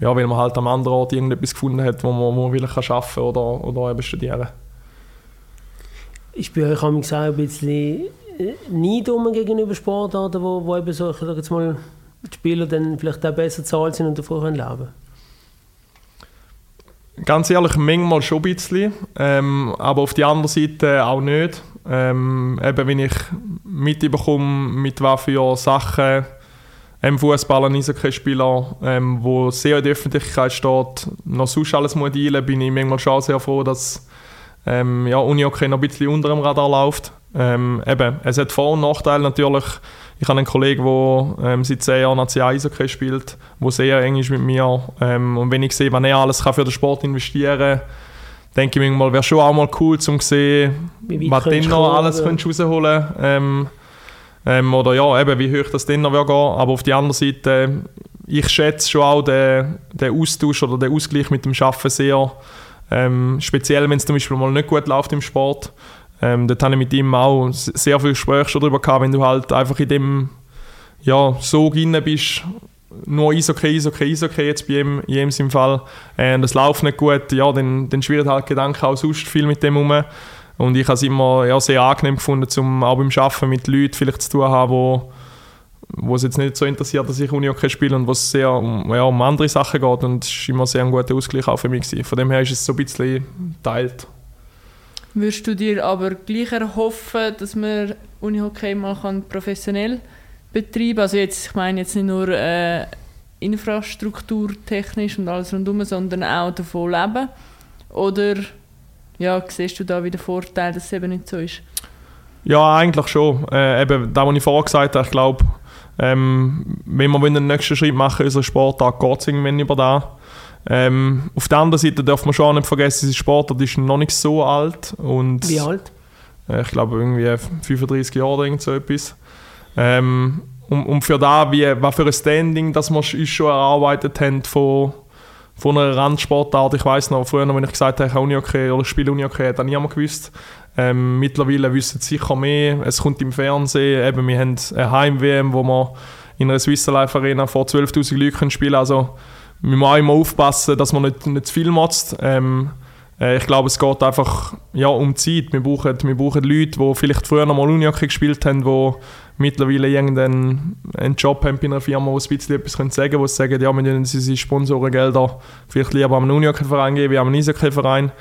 ja, weil man halt am anderen Ort irgendetwas gefunden hat, wo man, wo man wirklich arbeiten kann oder, oder eben studieren Ich bin euch auch ein bisschen Neidum gegenüber Sportarten, wo, wo eben so, ich sage jetzt mal, die Spieler dann vielleicht auch besser zahlt sind und davon können leben Ganz ehrlich, manchmal schon ein bisschen, ähm, aber auf der anderen Seite auch nicht. Ähm, eben, wenn ich mitbekomme, mit was für Sachen im Fußball ein Eishockeyspieler, ähm, wo sehr in der Öffentlichkeit steht, noch sonst alles muss bin ich manchmal schon sehr froh, dass ähm, ja, Unihockey noch ein bisschen unter dem Radar läuft. Ähm, eben, es hat Vor- und Nachteile natürlich. Ich habe einen Kollegen, der ähm, seit 10 Jahren National Eishockey spielt, der sehr eng ist mit mir. Ähm, und wenn ich sehe, was er alles kann für den Sport investieren kann, denke ich mir mal, wäre schon auch mal cool, um zu sehen, was du noch alles ja. rausholen ähm, ähm, Oder ja, eben, wie hoch das dann noch gehen Aber auf der anderen Seite, ich schätze schon auch den, den Austausch oder den Ausgleich mit dem Arbeiten sehr. Ähm, speziell, wenn es zum Beispiel mal nicht gut läuft im Sport. Ähm, dort habe ich mit ihm auch sehr viele Gespräche darüber gehabt, wenn du halt einfach in dem ja, Sog drin bist, nur Eishockey, Eishockey, Eishockey jetzt bei ihm, in jedem Fall. Äh, das läuft nicht gut, ja, dann, dann schwirrt halt Gedanken auch sonst viel mit dem herum. Und ich habe es immer ja, sehr angenehm gefunden, um auch beim Arbeiten mit Leuten vielleicht zu tun haben, wo, wo es jetzt nicht so interessiert, dass ich Unihockey spiele und wo es sehr um, ja, um andere Sachen geht. Und es war immer sehr ein guter Ausgleich auch für mich. Gewesen. Von dem her ist es so ein bisschen geteilt. Würdest du dir aber gleich erhoffen, dass man Unihockey mal kann professionell betreiben kann? Also jetzt, ich meine jetzt nicht nur äh, infrastrukturtechnisch und alles rundherum, sondern auch davon leben? Oder ja, siehst du da wieder Vorteil, dass es eben nicht so ist? Ja, eigentlich schon. Äh, eben, das, was ich vorher gesagt habe, ich glaube, ähm, wenn wir den nächsten Schritt machen, unser Sportart geht es irgendwann über da. Ähm, auf der anderen Seite darf man schon auch nicht vergessen, unser Sportart ist noch nicht so alt. Und, Wie alt? Äh, ich glaube irgendwie 35 Jahre oder irgend so etwas. Ähm, und, und für da, wie, was für ein Standing, das wir uns schon erarbeitet haben von, von einer Randsportart. Ich weiß noch, früher, wenn ich gesagt habe, ich Unihockey oder spiele Unihockey, hat niemand gewusst. Ähm, mittlerweile wissen sie sicher mehr. Es kommt im Fernsehen. Eben, wir haben eine Heim-WM, wo wir in einer Swiss Life Arena vor 12'000 Leuten spielen können. Also, wir müssen immer aufpassen, dass man nicht, nicht zu viel motzt. Ähm, äh, ich glaube, es geht einfach ja, um Zeit. Wir brauchen, wir brauchen Leute, die vielleicht früher noch mal Unihockey gespielt haben, die mittlerweile irgendeinen einen Job haben bei einer Firma, wo sie ein bisschen etwas sagen können, wo sie sagen, ja, wir müssen unsere Sponsorengelder vielleicht lieber an einen Unihockey-Verein geben, wie an einen Eishockey-Verein.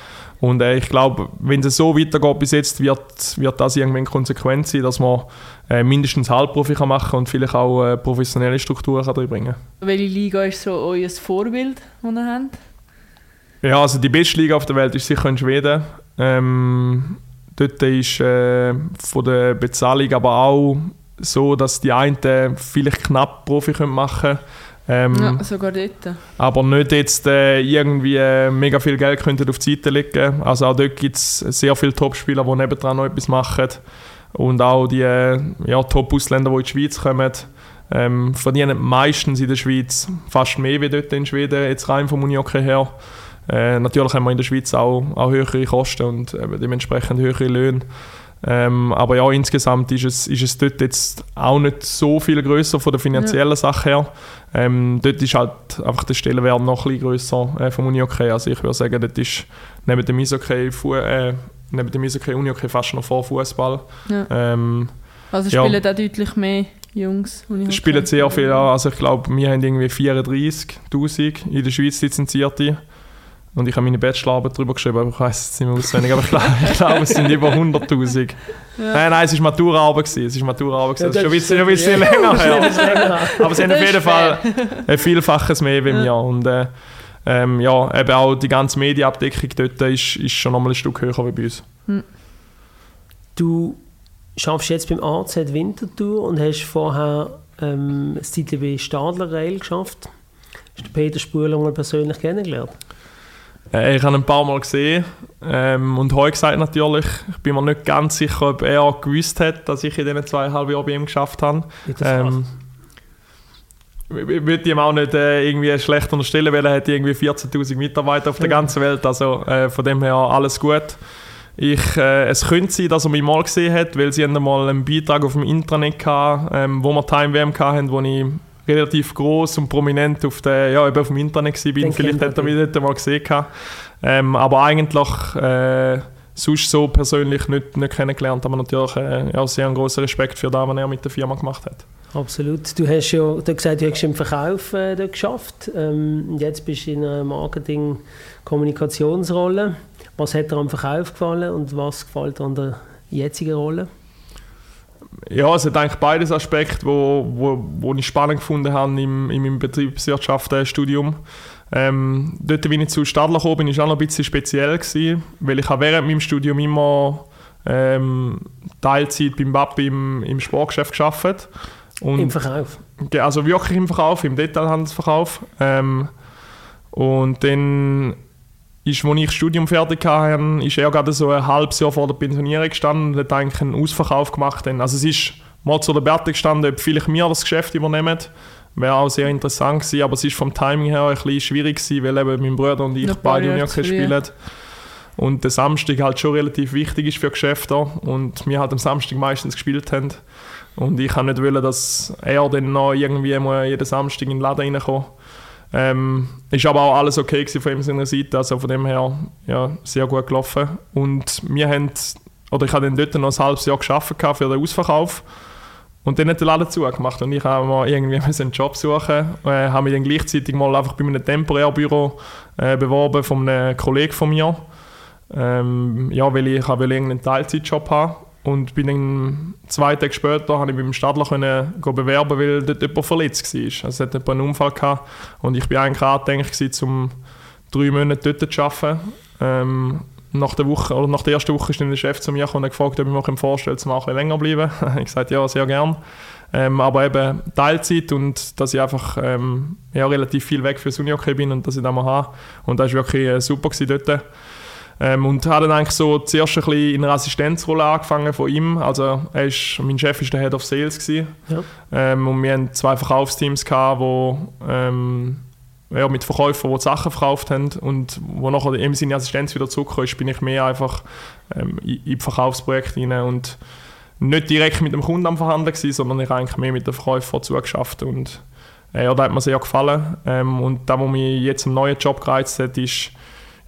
Und äh, ich glaube, wenn es so weitergeht bis jetzt, wird, wird das irgendwann konsequent sein, dass man äh, mindestens Halbprofi kann machen und vielleicht auch äh, professionelle Strukturen kann reinbringen kann. Welche Liga ist so euer Vorbild, das ihr habt? Ja, also die beste Liga auf der Welt ist sicher in Schweden. Ähm, dort ist äh, von der Bezahlung aber auch so, dass die einen vielleicht knapp Profi machen können. Ähm, ja, sogar dort. Aber nicht jetzt äh, irgendwie äh, mega viel Geld könnten auf die Seite legen. Also auch dort gibt es sehr viele Top-Spieler, die nebendran noch etwas machen. Und auch die äh, ja, Top-Ausländer, die in die Schweiz kommen, ähm, verdienen meistens in der Schweiz fast mehr wie dort in Schweden, jetzt rein vom Unihockey her. Äh, natürlich haben wir in der Schweiz auch, auch höhere Kosten und dementsprechend höhere Löhne. Ähm, aber ja, insgesamt ist es, ist es dort jetzt auch nicht so viel größer von der finanziellen ja. Sache her. Ähm, dort ist halt einfach der Stellenwert noch ein bisschen grösser äh, vom Unihockey. Also ich würde sagen, dort ist neben dem Eishockey, äh, neben dem Eishockey Unihockey fast noch vor Fußball. Ja. Ähm, also spielen ja. da deutlich mehr Jungs Unihockey? Spielen sehr viel, also ich glaube, wir haben irgendwie 34'000 in der Schweiz lizenzierte. Und ich habe meine Bachelorarbeit darüber geschrieben, aber ich weiß es nicht mehr auswendig. Aber ich glaube, ich glaube es sind über 100'000. Ja. Nein, nein, es war Maturaarbeit. Es war Maturaarbeit. Ja, das, ist schon ein bisschen, ja. länger her. aber sie haben auf jeden Fall ein Vielfaches mehr wie mir. Und äh, ähm, ja, eben auch die ganze Medienabdeckung dort ist, ist schon nochmal ein Stück höher wie bei uns. Hm. Du arbeitest jetzt beim AZ Winterthur und hast vorher ähm, das bei Stadler Rail geschafft. Hast du Peter mal persönlich kennengelernt? Äh, ich habe ihn ein paar Mal gesehen ähm, und heute gesagt natürlich, ich bin mir nicht ganz sicher, ob er gewusst hat, dass ich in diesen zweieinhalb Jahren bei ihm geschafft habe. Ähm, ich würde ihm auch nicht äh, irgendwie schlecht unterstellen, weil er hat irgendwie 14'000 Mitarbeiter auf der ganzen Welt, also äh, von dem her alles gut. Ich, äh, es könnte sein, dass er mich mal gesehen hat, weil sie haben mal einen Beitrag auf dem Intranet hatten, ähm, wo wir Time WM hatten, wo ich relativ groß und prominent auf, der, ja, eben auf dem Internet war. Vielleicht hat er mich dort mal gesehen. Ähm, aber eigentlich äh, sonst so persönlich nicht, nicht kennengelernt, aber natürlich äh, ja, sehr einen großen Respekt für das, was er mit der Firma gemacht hat. Absolut. Du hast ja du gesagt, du hast im Verkauf äh, dort geschafft. Ähm, jetzt bist du in einer Marketing-Kommunikationsrolle. Was hat dir am Verkauf gefallen und was gefällt dir an der jetzigen Rolle? Ja, es hat eigentlich beides Aspekte, wo, wo, wo ich spannend gefunden habe im, in meinem Betriebswirtschaftsstudium. Ähm, dort, wie ich zu Stadler gekommen bin, war auch noch ein bisschen speziell, gewesen, weil ich während meinem Studium immer ähm, Teilzeit beim BAP im, im Sportgeschäft gearbeitet und Im Verkauf? Also wirklich im Verkauf, im Detailhandelsverkauf. Ähm, und dann ist, als ich das Studium fertig hatte, ist er gerade so ein halbes Jahr vor der Pensionierung gestanden und hat eigentlich einen Ausverkauf gemacht. Also es ist mal zu der Debatte gestanden, ob vielleicht wir das Geschäft übernehmen. Wäre auch sehr interessant gewesen, aber es ist vom Timing her ein bisschen schwierig gewesen, weil eben mein Bruder und ich beide Unihockey spielen. und der Samstag halt schon relativ wichtig ist für Geschäfte und wir halt am Samstag meistens gespielt haben. Und ich kann nicht wollen, dass er dann noch irgendwie jeden Samstag in den Laden reinkommt. Ähm, ist aber auch alles okay von ihm seiner Seite, also von dem her ja, sehr gut gelaufen. Und wir haben, oder ich habe dann dort noch ein halbes Jahr geschafft für den Ausverkauf. Und dann hat der Laden zugemacht und ich habe mal irgendwie einen Job suchen, äh, habe mich dann gleichzeitig mal einfach bei einem Temporärbüro äh, beworben von einem Kollegen von mir. Ähm, ja, weil ich, wollte irgendeinen Teilzeitjob haben und bin dann zwei Tage später habe ich beim Stadler können bewerben, weil dort jemand verletzt war. Also es hat einen Unfall gehabt und ich bin eigentlich angedenkt, um drei Monate dort zu arbeiten. Ähm, nach der Woche oder nach der ersten Woche ist dann der Chef zu mir und gefragt, ob ich mir vorstellen kann, mal länger bleiben. ich gesagt, ja, sehr gern. Ähm, aber eben Teilzeit und dass ich einfach ähm, ja, relativ viel weg fürs Unihockey bin und dass ich das mal habe. Und das war wirklich äh, super dort. Ähm, und habe dann eigentlich so zuerst ein bisschen in einer Assistenzrolle angefangen von ihm. Also er ist, mein Chef war der Head of Sales. Ja. Ähm, und wir hatten zwei Verkaufsteams, gehabt, wo, ähm, ja, mit Verkäufern, die, die Sachen verkauft haben. Und wo nachher eben seine Assistenz wieder zurückgekommen ist, bin ich mehr einfach ähm, in, in Verkaufsprojekte rein und nicht direkt mit dem Kunden am Verhandeln gewesen, sondern ich eigentlich mehr mit den Verkäufern zugeschafft. Und äh, ja, das hat mir sehr gefallen. Ähm, und das, was mich jetzt im neuen Job gereizt hat, ist,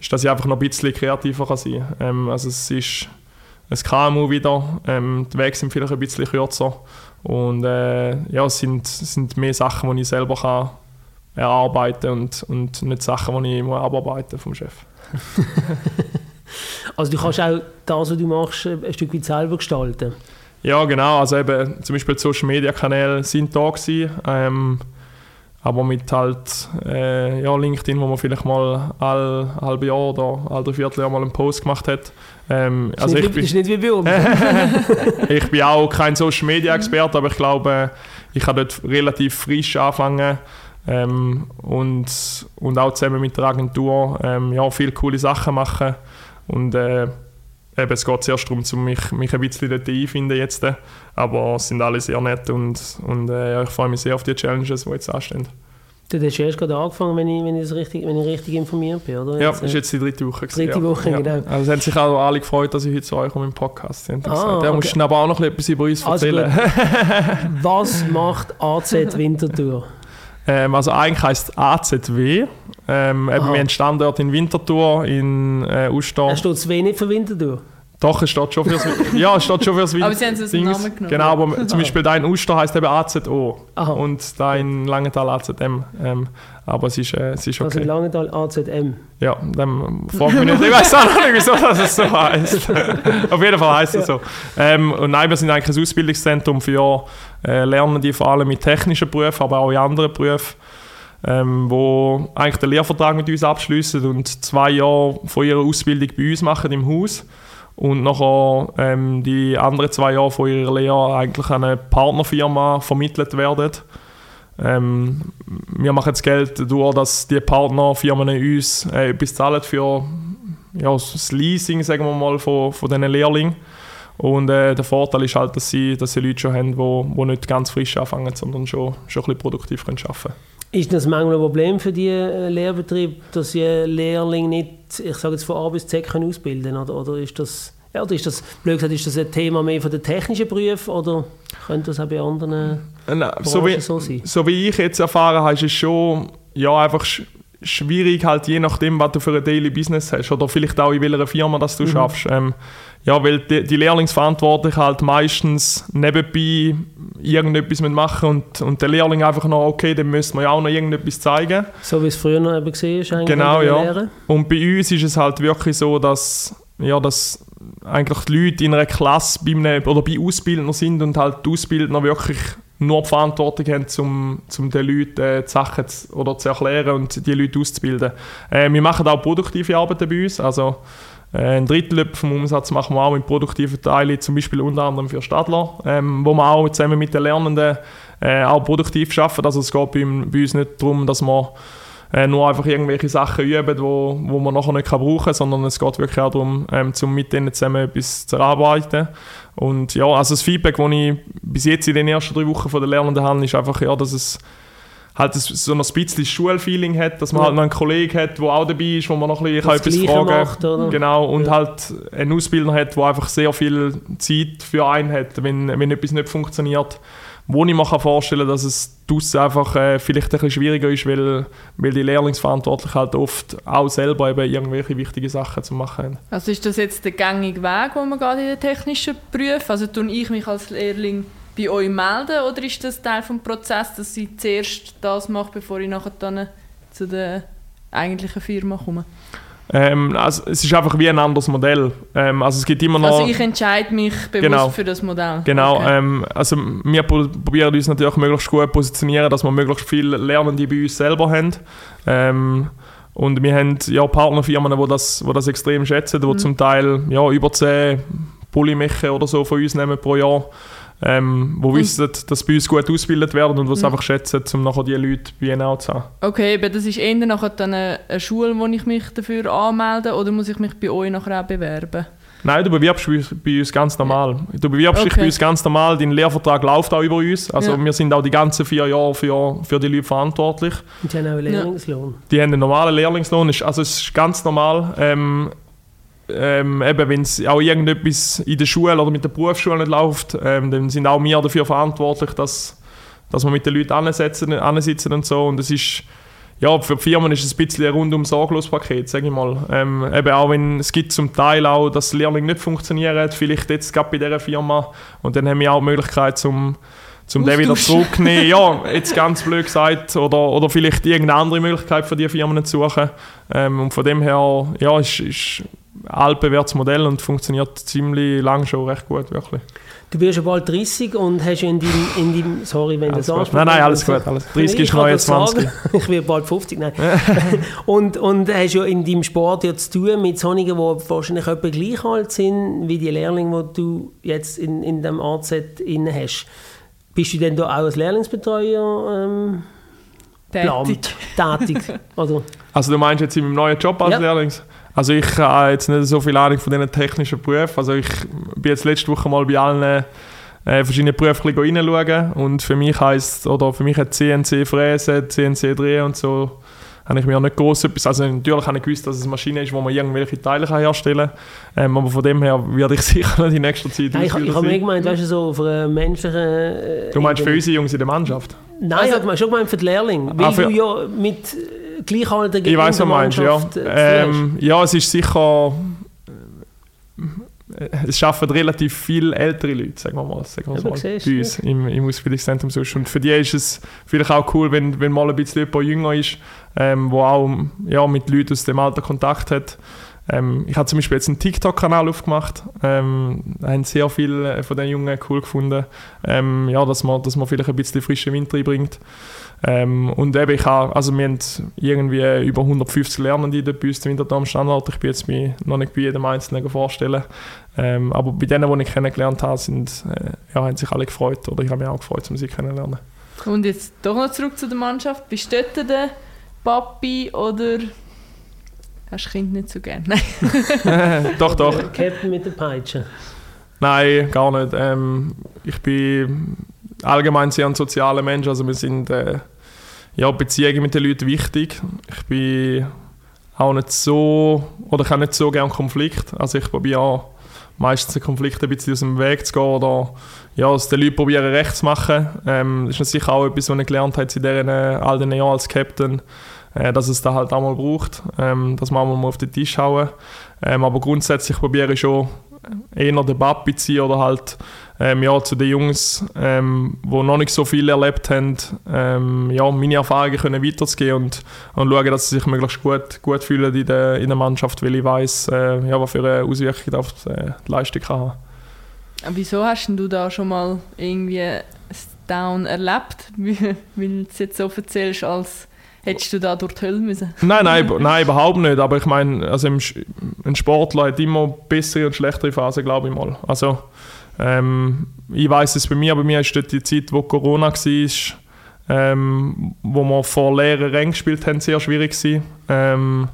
ist, dass ich einfach noch ein bisschen kreativer kann sein kann. Ähm, also es ist ein KMU wieder, ähm, die Wege sind vielleicht ein bisschen kürzer und äh, ja, es sind, sind mehr Sachen, die ich selber kann erarbeiten und, und nicht Sachen, die ich muss abarbeiten vom Chef. also du kannst auch das, was du machst, ein Stück weit selber gestalten? Ja, genau. Also eben zum Beispiel die Social Media Kanäle sind da gewesen. Ähm, aber mit halt äh, ja, LinkedIn, wo man vielleicht mal all halbe Jahr oder alle Vierteljahr mal einen Post gemacht hat. Ähm, ist also ich bin, ist nicht wie bei uns. ich bin auch kein Social Media Experte, aber ich glaube, ich kann dort relativ frisch anfangen ähm, und, und auch zusammen mit der Agentur ähm, ja, viele coole Sachen machen. Und äh, eben, es geht zuerst darum, um mich, mich ein bisschen dort einfinden jetzt. Aber es sind alle sehr nett und, und äh, ich freue mich sehr auf die Challenges, die jetzt anstehen. Du hast erst gerade angefangen, wenn ich, wenn ich, richtig, wenn ich richtig informiert bin, oder? Ja, das ist jetzt die dritte Woche. Dritte ja. Woche, ja. genau. Also es haben sich auch alle gefreut, dass ich heute zu euch komme im Podcast. Ah, ja, okay. musst du aber auch noch etwas über uns erzählen. Also Was macht AZ Winterthur? ähm, also eigentlich heisst es AZW. Ähm, eben, wir haben einen Standort in Winterthur, in äh, Uster. Es steht W nicht für Winterthur? Doch, es steht schon fürs Ja, es steht schon fürs Aber sie haben es Namen genommen. Genau, aber zum Beispiel dein Uster heisst eben AZO Aha. und dein Langenthal AZM. Ähm, aber es ist, äh, es ist okay. Also Langenthal AZM? Ja, dann frag mich nicht. Ich weiß auch nicht, wieso das so heisst. Auf jeden Fall heisst es ja. so. Ähm, und nein, wir sind eigentlich ein Ausbildungszentrum für äh, Lernende, vor allem mit technischen Berufen, aber auch in anderen Berufen. Ähm, wo eigentlich den Lehrvertrag mit uns abschließen und zwei Jahre von ihrer Ausbildung bei uns machen im Haus und nachher ähm, die anderen zwei Jahre von ihrer Lehre eigentlich an eine Partnerfirma vermittelt werden. Ähm, wir machen das Geld durch, dass die Partnerfirmen uns äh, etwas zahlen für ja, das Leasing, sagen wir mal, von, von diesen Lehrlingen. Und äh, der Vorteil ist halt, dass sie, dass sie Leute schon haben, die wo, wo nicht ganz frisch anfangen, sondern schon, schon ein bisschen produktiv arbeiten können. Ist das manchmal ein Problem für die äh, Lehrbetriebe, dass sie Lehrlinge nicht, ich sage jetzt von A bis Z können ausbilden können? Oder, oder ist das, ja, oder ist das, blöd gesagt, ist das ein Thema mehr von den technischen Berufen oder könnte das auch bei anderen äh, Nein, so, wie, so sein? So wie ich jetzt erfahren habe, ist es schon ja, einfach schwierig, halt je nachdem, was du für ein Daily Business hast oder vielleicht auch in welcher Firma das du mhm. schaffst. Ähm, ja, weil die, die Lehrlingsverantwortlichen halt meistens nebenbei irgendetwas machen und, und der Lehrling einfach noch, okay, dann müssen wir ja auch noch irgendetwas zeigen. So wie es früher noch eben gesehen ist, eigentlich Genau, ja. Lehre. Und bei uns ist es halt wirklich so, dass, ja, dass eigentlich die Leute in einer Klasse bei einem, oder bei Ausbildner sind und halt die Ausbildner wirklich nur die Verantwortung haben, um, um den Leuten äh, die Sachen zu, oder zu erklären und die Leute auszubilden. Äh, wir machen auch produktive Arbeiten bei uns, also äh, ein Drittel vom Umsatz machen wir auch mit produktiven Teilen, zum Beispiel unter anderem für Stadler, ähm, wo wir auch zusammen mit den Lernenden äh, auch produktiv arbeiten. Also es geht bei, bei uns nicht darum, dass wir äh, nur einfach irgendwelche Sachen üben, wo, wo man nachher nicht kann brauchen kann, sondern es geht wirklich auch darum, ähm, zum mit denen zusammen etwas zu erarbeiten. Und ja, also das Feedback, das ich bis jetzt in den ersten drei Wochen von den Lernenden habe, ist einfach, ja, dass es halt so ein bisschen Schulfeeling hat, dass man Ja. halt noch einen Kollegen hat, der auch dabei ist, wo man noch ein bisschen etwas fragen macht, oder? Genau, und Ja. halt einen Ausbilder hat, der einfach sehr viel Zeit für einen hat, wenn, wenn etwas nicht funktioniert. Wo ich mir vorstellen kann, dass es draussen einfach äh, vielleicht ein bisschen schwieriger ist, weil, weil die Lehrlingsverantwortlichen halt oft auch selber eben irgendwelche wichtige Sachen zu machen haben. Also ist das jetzt der gängige Weg, den man geht in den technischen Berufen? Also tun ich mich als Lehrling bei euch melden oder ist das Teil des Prozesses, dass ich zuerst das mache, bevor ich nachher dann zu der eigentlichen Firma komme? Ähm, also es ist einfach wie ein anderes Modell. Ähm, also es gibt immer noch... Also ich entscheide mich bewusst Genau. für das Modell. Genau, Okay. ähm, also wir pro- probieren uns natürlich möglichst gut positionieren, dass wir möglichst viele Lernende bei uns selber haben. Ähm, und wir haben ja Partnerfirmen, die das, die das extrem schätzen, die Mhm. zum Teil ja, über 10 Polymeche oder so von uns nehmen pro Jahr. Ähm, wo Und- wissen, dass bei uns gut ausgebildet werden und was Mhm. einfach schätzen, um nachher die Leute bei ihnen auch zu haben. Okay, aber das ist eher nachher dann eine, Schule, wo ich mich dafür anmelde oder muss ich mich bei euch nachher auch bewerben? Nein, du bewirbst bei uns, bei uns ganz normal. Du bewirbst dich Okay. bei uns ganz normal, dein Lehrvertrag läuft auch über uns. Also Ja. wir sind auch die ganzen vier Jahre für, für die Leute verantwortlich. Und die haben auch einen Ja. Lehrlingslohn. Die haben einen normalen Lehrlingslohn, also es ist ganz normal. Ähm, ähm, eben, wenn es auch irgendetwas in der Schule oder mit der Berufsschule nicht läuft, ähm, dann sind auch wir dafür verantwortlich, dass, dass wir mit den Leuten ansitzen, und so. Und es ist, ja, für die Firmen ist es ein bisschen ein rundum sorglos Paket, sage ich mal. Ähm, eben auch wenn es gibt zum Teil auch, dass Lehrlinge nicht funktionieren, vielleicht jetzt gerade bei dieser Firma. Und dann haben wir auch die Möglichkeit, zum zum den wieder zurücknehmen. Ja, jetzt ganz blöd gesagt. Oder, oder vielleicht irgendeine andere Möglichkeit für die Firmen zu suchen. Ähm, und von dem her, ja, ist, ist altbewährtes Modell und funktioniert ziemlich lang schon recht gut, wirklich. Du bist ja bald 30 und hast ja in deinem, in deinem sorry, wenn Alles du das gut. Nein, nein, alles gut. Alles. 30 ist neue das sagen. 20. Ich werde bald 50, nein. und, und hast ja in deinem Sport ja zu tun mit solchen, die wahrscheinlich etwa gleich alt sind wie die Lehrlinge, die du jetzt in, in dem AZ inne hast. Bist du denn da auch als Lehrlingsbetreuer ähm, Tätig. plant, tätig? Oder? Also du meinst jetzt in meinem neuen Job als Ja. Lehrlings? Also ich habe jetzt nicht so viel Ahnung von diesen technischen Berufen. Also ich bin jetzt letzte Woche mal bei allen äh, verschiedenen Berufen reinschauen und für mich heisst, oder für mich hat CNC Fräsen, CNC Drehen und so, habe ich mir nicht groß etwas, also natürlich habe ich gewusst, dass es eine Maschine ist, wo man irgendwelche Teile kann herstellen kann, ähm, aber von dem her werde ich sicher nicht in nächster Zeit Nein, ich, ich habe mir gemeint, weißt du, so auf einer menschlichen. Äh, Du meinst für unsere Jungs in der Mannschaft? Nein, Also- ich habe schon gemeint für die Lehrlinge. Weil Ah, für- du ja mit Gleichaltrigen Ich weiß, was meinst, ja. Äh. Ähm, ja, es ist sicher. äh, Es arbeiten relativ viele ältere Leute, sagen wir mal, sagen wir Ja, mal siehst, bei uns im, im Ausbildungszentrum sonst. Und für die ist es vielleicht auch cool, wenn, wenn mal ein bisschen jemand jünger ist, ähm, wo auch ja, mit Leuten aus dem Alter Kontakt hat. Ähm, ich habe zum Beispiel jetzt einen TikTok-Kanal aufgemacht. Ähm, haben sehr viele von den Jungen cool gefunden, ähm, ja, dass, man, dass man vielleicht ein bisschen frischen Wind reinbringt. Ähm, und eben, ich habe, also wir haben irgendwie über 150 Lernende dort bei uns im Winterthur am Standort. Ich bin jetzt bei, noch nicht bei jedem Einzelnen vorstellen. Ähm, aber bei denen, die ich kennengelernt habe, sind, äh, ja, haben sich alle gefreut. Oder ich habe mich auch gefreut, um sie kennenzulernen. Und jetzt doch noch zurück zu der Mannschaft. Bist du dort der Papi oder hast du Kind nicht so gern? Nein. doch, doch. Der Captain mit der Peitsche. Nein, gar nicht. Ähm, ich bin allgemein sehr ein sozialer Mensch. Also wir sind äh, ja, Beziehungen mit den Leuten wichtig. Ich bin auch nicht so, oder ich habe nicht so gerne Konflikt. Also ich probiere auch meistens den Konflikt ein bisschen aus dem Weg zu gehen oder ja, es den Leuten probieren recht zu machen. Ähm, das ist sicher auch etwas, was ich gelernt habe in diesen, äh, all den Jahren als Captain, äh, dass es da halt auch mal braucht, ähm, dass man auch mal auf den Tisch hauen. Ähm, aber grundsätzlich probiere ich schon eher den Papi zu sein oder halt ähm, ja, zu den Jungs, ähm, noch nicht so viel erlebt haben, ähm, ja, meine Erfahrungen können weiterzugeben und, und schauen, dass sie sich möglichst gut, gut fühlen in der, in der Mannschaft, weil ich weiss, äh, ja, was für eine Auswirkung auf die, die Leistung kann haben. Wieso hast du da schon mal irgendwie ein Down erlebt? Weil du es jetzt so erzählst, als hättest du da durch die Hölle müssen. Nein, nein, nein, überhaupt nicht. Aber ich meine, also ein Sportler hat immer bessere und schlechtere Phasen, glaube ich mal. Also, ähm, ich weiß es bei mir, bei mir ist dort die Zeit, wo Corona war, ähm, wo wir vor leeren Rängen gespielt haben, sehr schwierig gewesen. Ähm,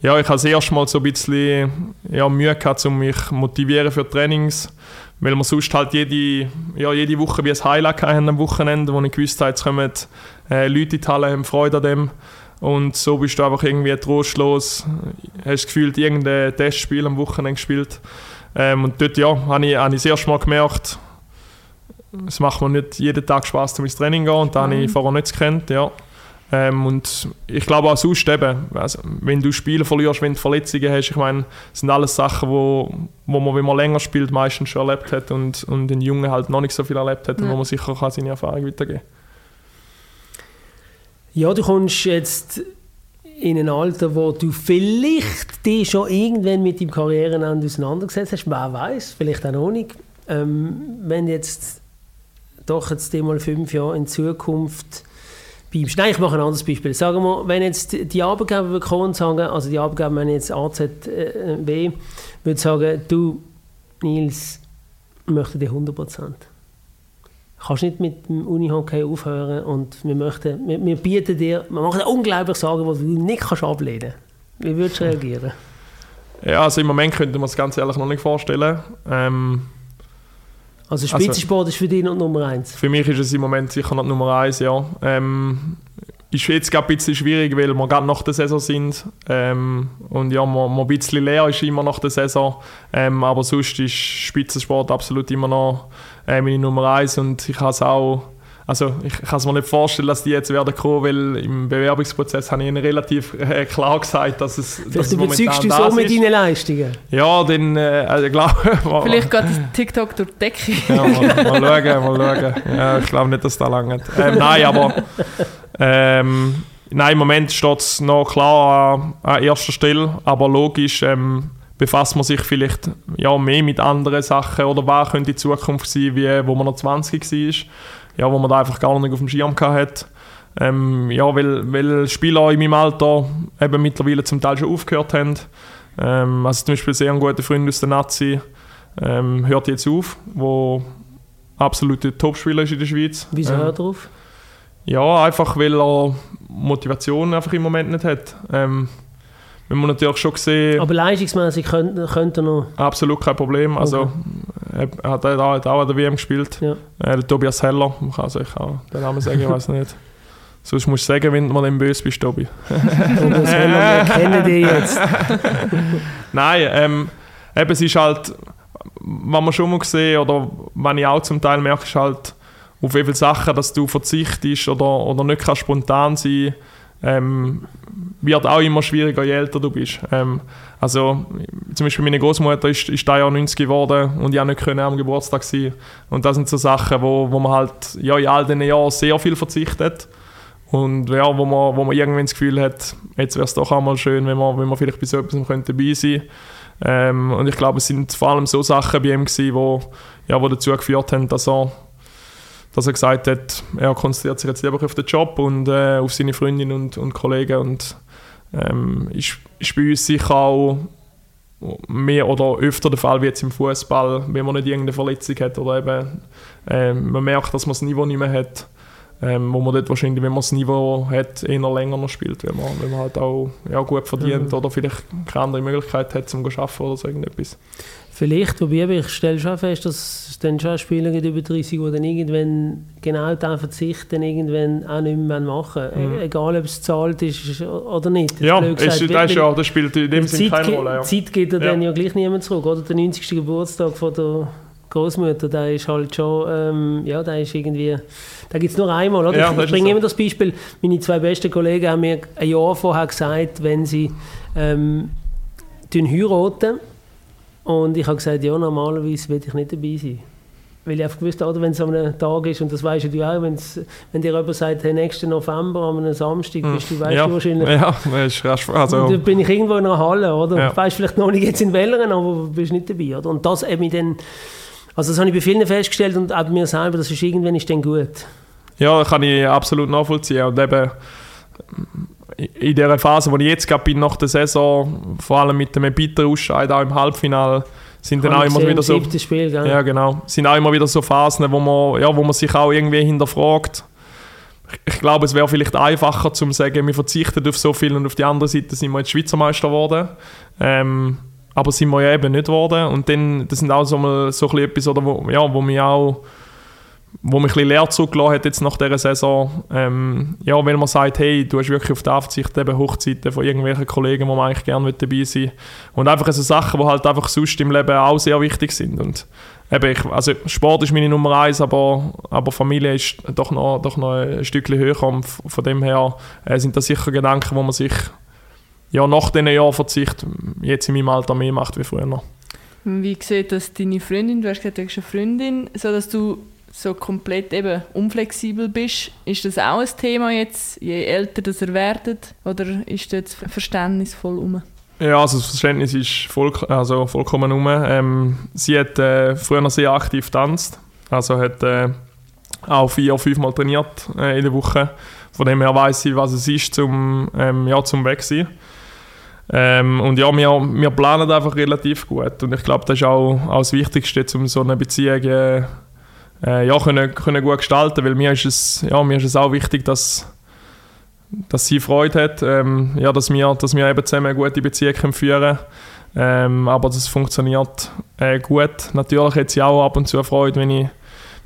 ja, ich habe das erste Mal so ein bisschen ja, Mühe gehabt, um mich motivieren für Trainings, weil wir sonst halt jede, ja, jede Woche wie ein Highlight hatten am Wochenende, wo ich gewusst habe, jetzt kommen äh, Leute in die Halle, haben Freude an dem und so bist du einfach irgendwie trostlos, hast gefühlt irgendein Testspiel am Wochenende gespielt ähm, und dort ja, habe ich, hab ich das erste Mal gemerkt, es macht mir nicht jeden Tag Spaß, um ins Training zu gehen und da mhm. habe ich vorher nicht gekannt, ja. Ähm, und ich glaube auch sonst eben, also, wenn du Spiele verlierst, wenn du Verletzungen hast, ich meine, das sind alles Sachen, wo, wo man, wenn man länger spielt, meistens schon erlebt hat und, und den Jungen halt noch nicht so viel erlebt hat, ja. wo man sicher kann seine Erfahrung weitergeben Ja, du kommst jetzt in ein Alter, wo du vielleicht dich schon irgendwann mit deinem Karriereende auseinandergesetzt hast, wer weiß, vielleicht auch noch nicht. Ähm, wenn jetzt doch jetzt mal fünf Jahre in Zukunft bleibst. Nein, ich mache ein anderes Beispiel. Sagen wir, wenn jetzt die Arbeitgeber kommen sagen, also die Arbeitgeber, wenn jetzt AZW, würde sagen, du, Nils, möchte dir 100 Prozent. Kannst nicht mit dem Unihockey aufhören und wir, möchten, wir, wir bieten dir, wir machen unglaublich Sagen, was du nicht kannst ablehnen. Wie würdest du reagieren? Ja, also im Moment könnte man es ganz ehrlich noch nicht vorstellen. Ähm, also, also Spitzensport also, ist für dich noch Nummer eins? Für mich ist es im Moment sicher noch Nummer eins, ja. Ähm, ist jetzt ein bisschen schwierig, weil wir gerade nach der Saison sind. Ähm, und ja, man, man ein bisschen leer ist immer nach der Saison. Ähm, aber sonst ist Spitzensport absolut immer noch äh, meine Nummer eins und ich habe es auch also ich kann es mir nicht vorstellen, dass die jetzt werden kommen, weil im Bewerbungsprozess habe ich ihnen relativ äh, klar gesagt, dass es Vielleicht dass es überzeugst du so mit deinen Leistungen? Ja, dann äh, also, glaube Vielleicht geht das TikTok durch die Decke. ja, mal, mal schauen, mal schauen. Ja, ich glaube nicht, dass das lange ähm, Nein, aber ähm, nein, im Moment steht es noch klar an, an, erster Stelle, aber logisch ähm, befasst man sich vielleicht ja, mehr mit anderen Sachen oder was könnte die Zukunft sein, wie wo man noch 20 war ja, wo man da einfach gar nicht auf dem Schirm hatte. Ähm, ja, weil, weil Spieler in meinem Alter eben mittlerweile zum Teil schon aufgehört haben. Ähm, also zum Beispiel sehr ein guter Freund aus der Nazi ähm, hört jetzt auf, wo absolute Topspieler ist in der Schweiz. Wieso ähm, hört er auf? Ja, einfach weil er Motivation einfach im Moment nicht hat. Ähm, wir haben natürlich schon gesehen... Aber leistungsmäßig könnte, könnte er noch... Absolut kein Problem. Also, er hat auch, auch an der WM gespielt. Ja. Äh, der Tobias Heller, man kann sich auch den Namen sagen, ich weiß nicht. Sonst musst du sagen, wenn du mal böse bist, Tobi. Tobias Heller, wir kennen dich jetzt. Nein, ähm, eben, es ist halt, was man schon mal gesehen oder was ich auch zum Teil merke, ist halt, auf wie viele Sachen dass du verzichtest oder, oder nicht kannst spontan sein ähm, wird auch immer schwieriger, je älter du bist. Ähm, also zum Beispiel meine Großmutter ist, ist da Jahr 90 geworden und ich nicht können am Geburtstag sein. Und das sind so Sachen, wo, wo man halt ja, in all diesen Jahren sehr viel verzichtet. Und ja, wo man, wo man irgendwann das Gefühl hat, jetzt wäre es doch auch mal schön, wenn man, wenn man vielleicht bei so etwas könnte dabei sein ähm, Und ich glaube, es sind vor allem so Sachen bei ihm gewesen, wo, ja, wo dazu geführt haben, dass er dass er gesagt hat, er konzentriert sich jetzt lieber auf den Job und äh, auf seine Freundin und, und Kollegen und ähm, ist, ist bei uns sicher auch mehr oder öfter der Fall wie jetzt im Fußball, wenn man nicht irgendeine Verletzung hat oder eben äh, man merkt, dass man das Niveau nicht mehr hat, ähm, wo man dort wahrscheinlich, wenn man das Niveau hat, eher länger noch spielt, wenn man, wenn man halt auch ja, gut verdient mhm. oder vielleicht keine andere Möglichkeit hat, zum zu arbeiten oder so irgendetwas. Vielleicht, wobei ich stelle schon fest, dass es dann schon Spieler gibt über 30, die dann irgendwann genau diesen Verzicht dann irgendwann auch nicht mehr machen mhm. Egal, ob es zahlt ist oder nicht. Ja, gesagt, ist, das, ist ja, das spielt in dem Sinne keine Rolle. Ja. Zeit geht ja. dann ja gleich niemand zurück. Oder der 90. Geburtstag von der Großmutter, der ist halt schon, ähm, ja, der ist irgendwie, da gibt es nur einmal, oder? Ja, ich bringe so. immer das Beispiel, meine zwei besten Kollegen haben mir ein Jahr vorher gesagt, wenn sie ähm, heiraten, und ich habe gesagt, ja, normalerweise will ich nicht dabei sein. Weil ich einfach gewusst oder wenn es an einem Tag ist, und das weißt du auch, wenn's, wenn dir jemand sagt, hey, nächsten November, an einem Samstag, hm. bist du, weißt ja. du wahrscheinlich. Ja, das ist rasch. Also, und dann bin ich irgendwo in einer Halle, oder? Ja. Du weißt vielleicht noch nicht jetzt in Welleren, aber bist nicht dabei, oder? Und das eben dann, also das habe ich bei vielen festgestellt und auch bei mir selber, das ist irgendwann ist dann gut. Ja, das kann ich absolut nachvollziehen. Und eben, in der Phase, wo ich jetzt gerade bin, nach der Saison, vor allem mit dem bitteren Ausscheid auch im Halbfinale, sind dann auch immer wieder so. Spiel, ja, genau. Sind auch immer wieder so Phasen, wo man, ja, wo man sich auch irgendwie hinterfragt. ich glaube, es wäre vielleicht einfacher zu sagen, wir verzichten auf so viel und auf die andere Seite sind wir jetzt Schweizer Meister geworden. Ähm, aber sind wir ja eben nicht geworden. Und dann, das sind auch so, mal, so ein etwas, oder wo, ja, wo mich auch wo mich ein bisschen leer zugelassen hat jetzt nach dieser Saison. Ähm, ja, wenn man sagt, hey, du hast wirklich auf die verzichtet, eben Hochzeiten von irgendwelchen Kollegen, wo man eigentlich gerne dabei sein will. Und einfach so Sachen, die halt einfach sonst im Leben auch sehr wichtig sind. Und eben, ich, also Sport ist meine Nummer eins, aber, aber Familie ist doch noch, doch noch ein Stückchen höher. Und von dem her äh, sind das sicher Gedanken, wo man sich ja, nach diesen Jahren Verzicht jetzt in meinem Alter mehr macht wie früher. Wie sieht das deine Freundin? Du hast gesagt, du hast eine Freundin, so dass du so komplett eben unflexibel bist. Ist das auch ein Thema jetzt, je älter das ihr werdet? Oder ist das verständnisvoll um? Ja, also das Verständnis ist voll, also vollkommen um. Ähm, sie hat äh, früher noch sehr aktiv getanzt. Also hat äh, auch vier, fünf Mal trainiert äh, in der Woche. Von dem her weiß sie, was es ist, zum, ähm, ja, zum Weg sein. Ähm, und ja, wir, wir planen einfach relativ gut. Und ich glaube, das ist auch, auch das Wichtigste, um so eine Beziehung äh, ja, können, können gut gestalten weil mir ist es, ja, mir ist es auch wichtig, dass, dass sie Freude hat, ähm, ja, dass, wir, dass wir eben zusammen eine gute Beziehung führen ähm, aber das funktioniert äh, gut. Natürlich hat sie auch ab und zu Freude, wenn ich,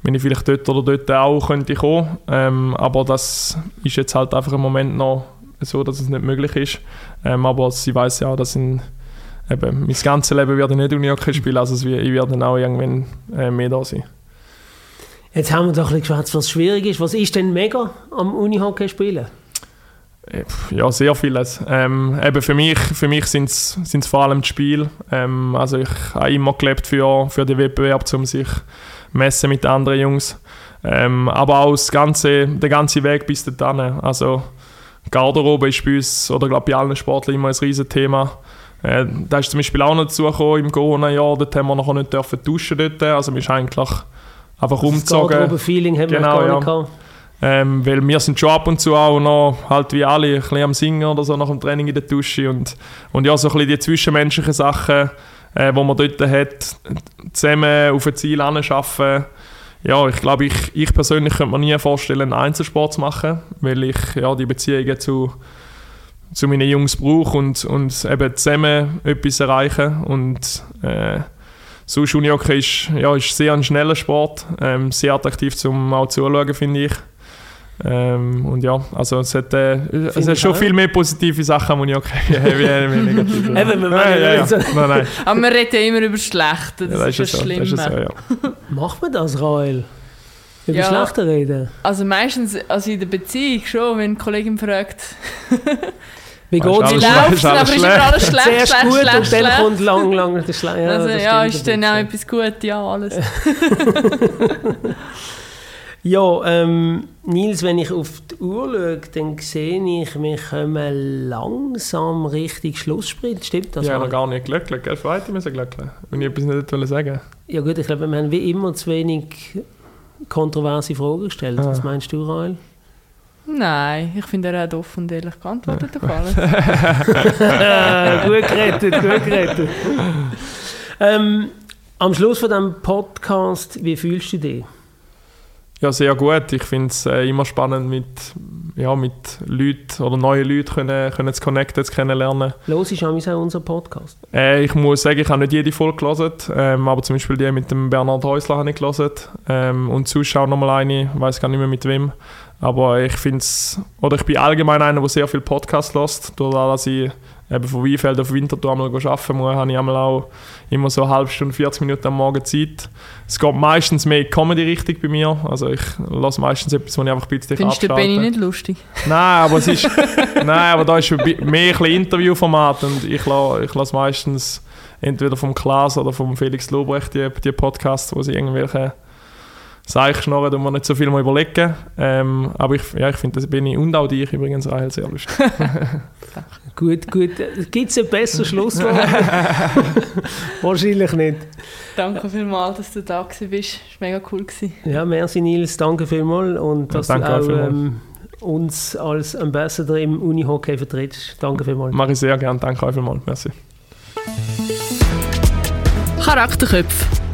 wenn ich vielleicht dort oder dort auch könnte kommen. Ähm, aber das ist jetzt halt einfach im Moment noch so, dass es nicht möglich ist. Ähm, aber sie weiß ja auch, dass in, eben, mein ganzes Leben werde ich nicht Unihockey spielen, also ich werde dann auch irgendwann äh, mehr da sein. Jetzt haben wir doch ein bisschen geschwätzt, was schwierig ist. Was ist denn mega am Unihockey spielen? Äh, ja, sehr vieles. Ähm, eben für mich, für mich sind es vor allem die Spiele. Ähm, also ich habe immer gelebt für, für den Wettbewerb, um sich messen mit anderen Jungs. Ähm, aber auch das ganze, der ganze Weg bis dahin. Also Garderobe ist bei uns, oder glaube bei allen Sportlern immer ein riesen Thema. Äh, da ist zum Beispiel auch noch dazu gekommen, im Corona-Jahr, dort haben wir noch nicht dürfen duschen dort. Also wir sind eigentlich einfach umgezogen. Das Feeling haben genau, wir gar nicht ja. Ähm, weil wir sind schon ab und zu auch noch, halt wie alle, ein bisschen am Singen oder so nach dem Training in der Dusche und, und ja, so ein bisschen die zwischenmenschlichen Sachen, äh, die man dort hat, zusammen auf ein Ziel anschaffen. Ja, ich glaube, ich, ich persönlich könnte mir nie vorstellen, einen Einzelsport zu machen, weil ich ja, die Beziehungen zu, zu meinen Jungs brauche und, und eben zusammen etwas erreichen und äh, so Unihockey ist, ja, ist sehr ein schneller Sport, ähm, sehr attraktiv zum auch zuschauen, finde ich. Ähm, und ja, also es hat, äh, es hat schon viel mehr positive Sachen am Unihockey wie negative. Eben, wir nein, ja, ja. nein, nein. Aber man redet ja immer über Schlechte, das, ja, das ist das Schlimme. So, ja. Macht man das, Rael? Über ja, Schlechte reden? Also meistens also in der Beziehung schon, wenn eine Kollegin fragt... Wie geht es? Läuft aber ist immer alles schlecht, Zuerst schlecht, gut schlecht, und schlecht. dann kommt lang, lang der Schlecht. Ja, also, ja ist dann auch etwas gut, ja, alles. ja, ähm, Nils, wenn ich auf die Uhr schaue, dann sehe ich, wir kommen langsam Richtung Schlusssprint. Stimmt das? Ja, noch gar nicht glücklich, gell? Weiter müssen glücklich. Wenn ich etwas nicht sagen Ja gut, ich glaube, wir haben wie immer zu wenig kontroverse Fragen gestellt. Ah. Was meinst du, Rael? Nein, ich finde, er hat offen und ehrlich geantwortet auf alles. gut gerettet, gut gerettet. Ähm, am Schluss von diesem Podcast, wie fühlst du dich? Ja, sehr gut. Ich finde es äh, immer spannend, mit, ja, mit Leuten oder neuen Leuten können, können zu connecten, zu kennenlernen. Los ist auch unser Podcast? Äh, ich muss sagen, ich habe nicht jede Folge gelesen, ähm, aber zum Beispiel die mit dem Bernhard Häusler habe ich gelesen. Ähm, und Zuschauer nochmal eine, ich weiß gar nicht mehr mit wem. Aber ich finde es, oder ich bin allgemein einer, der sehr viel Podcast lässt. Dadurch, dass ich eben von Weinfeld auf Winterthur einmal arbeiten muss, habe ich einmal auch immer so eine halbe Stunde, 40 Minuten am Morgen Zeit. Es geht meistens mehr Comedy-Richtung bei mir. Also ich lasse meistens etwas, wo ich einfach ein bisschen Findest abschalte. Findest du nicht lustig? Nein, aber es ist, nein, aber da ist mehr ein Interviewformat und ich lasse, ich lasse meistens entweder vom Klaas oder vom Felix Lobrecht die, die Podcasts, wo sie irgendwelche Seich schnurren und mir nicht so viel mal überlegen. Ähm, aber ich, ja, ich finde, das bin ich und auch dich übrigens, Rahel, sehr lustig. gut, gut. Gibt es ein besseres Schlusswort? Wahrscheinlich nicht. Danke vielmals, dass du da bist. Das war mega cool. Gewesen. Ja, merci Nils, danke vielmals. Und dass ja, du auch ähm, uns als Ambassador im Unihockey vertrittst. Danke vielmals. Mache ich sehr gerne. Danke euch vielmals. Merci. Charakterköpfe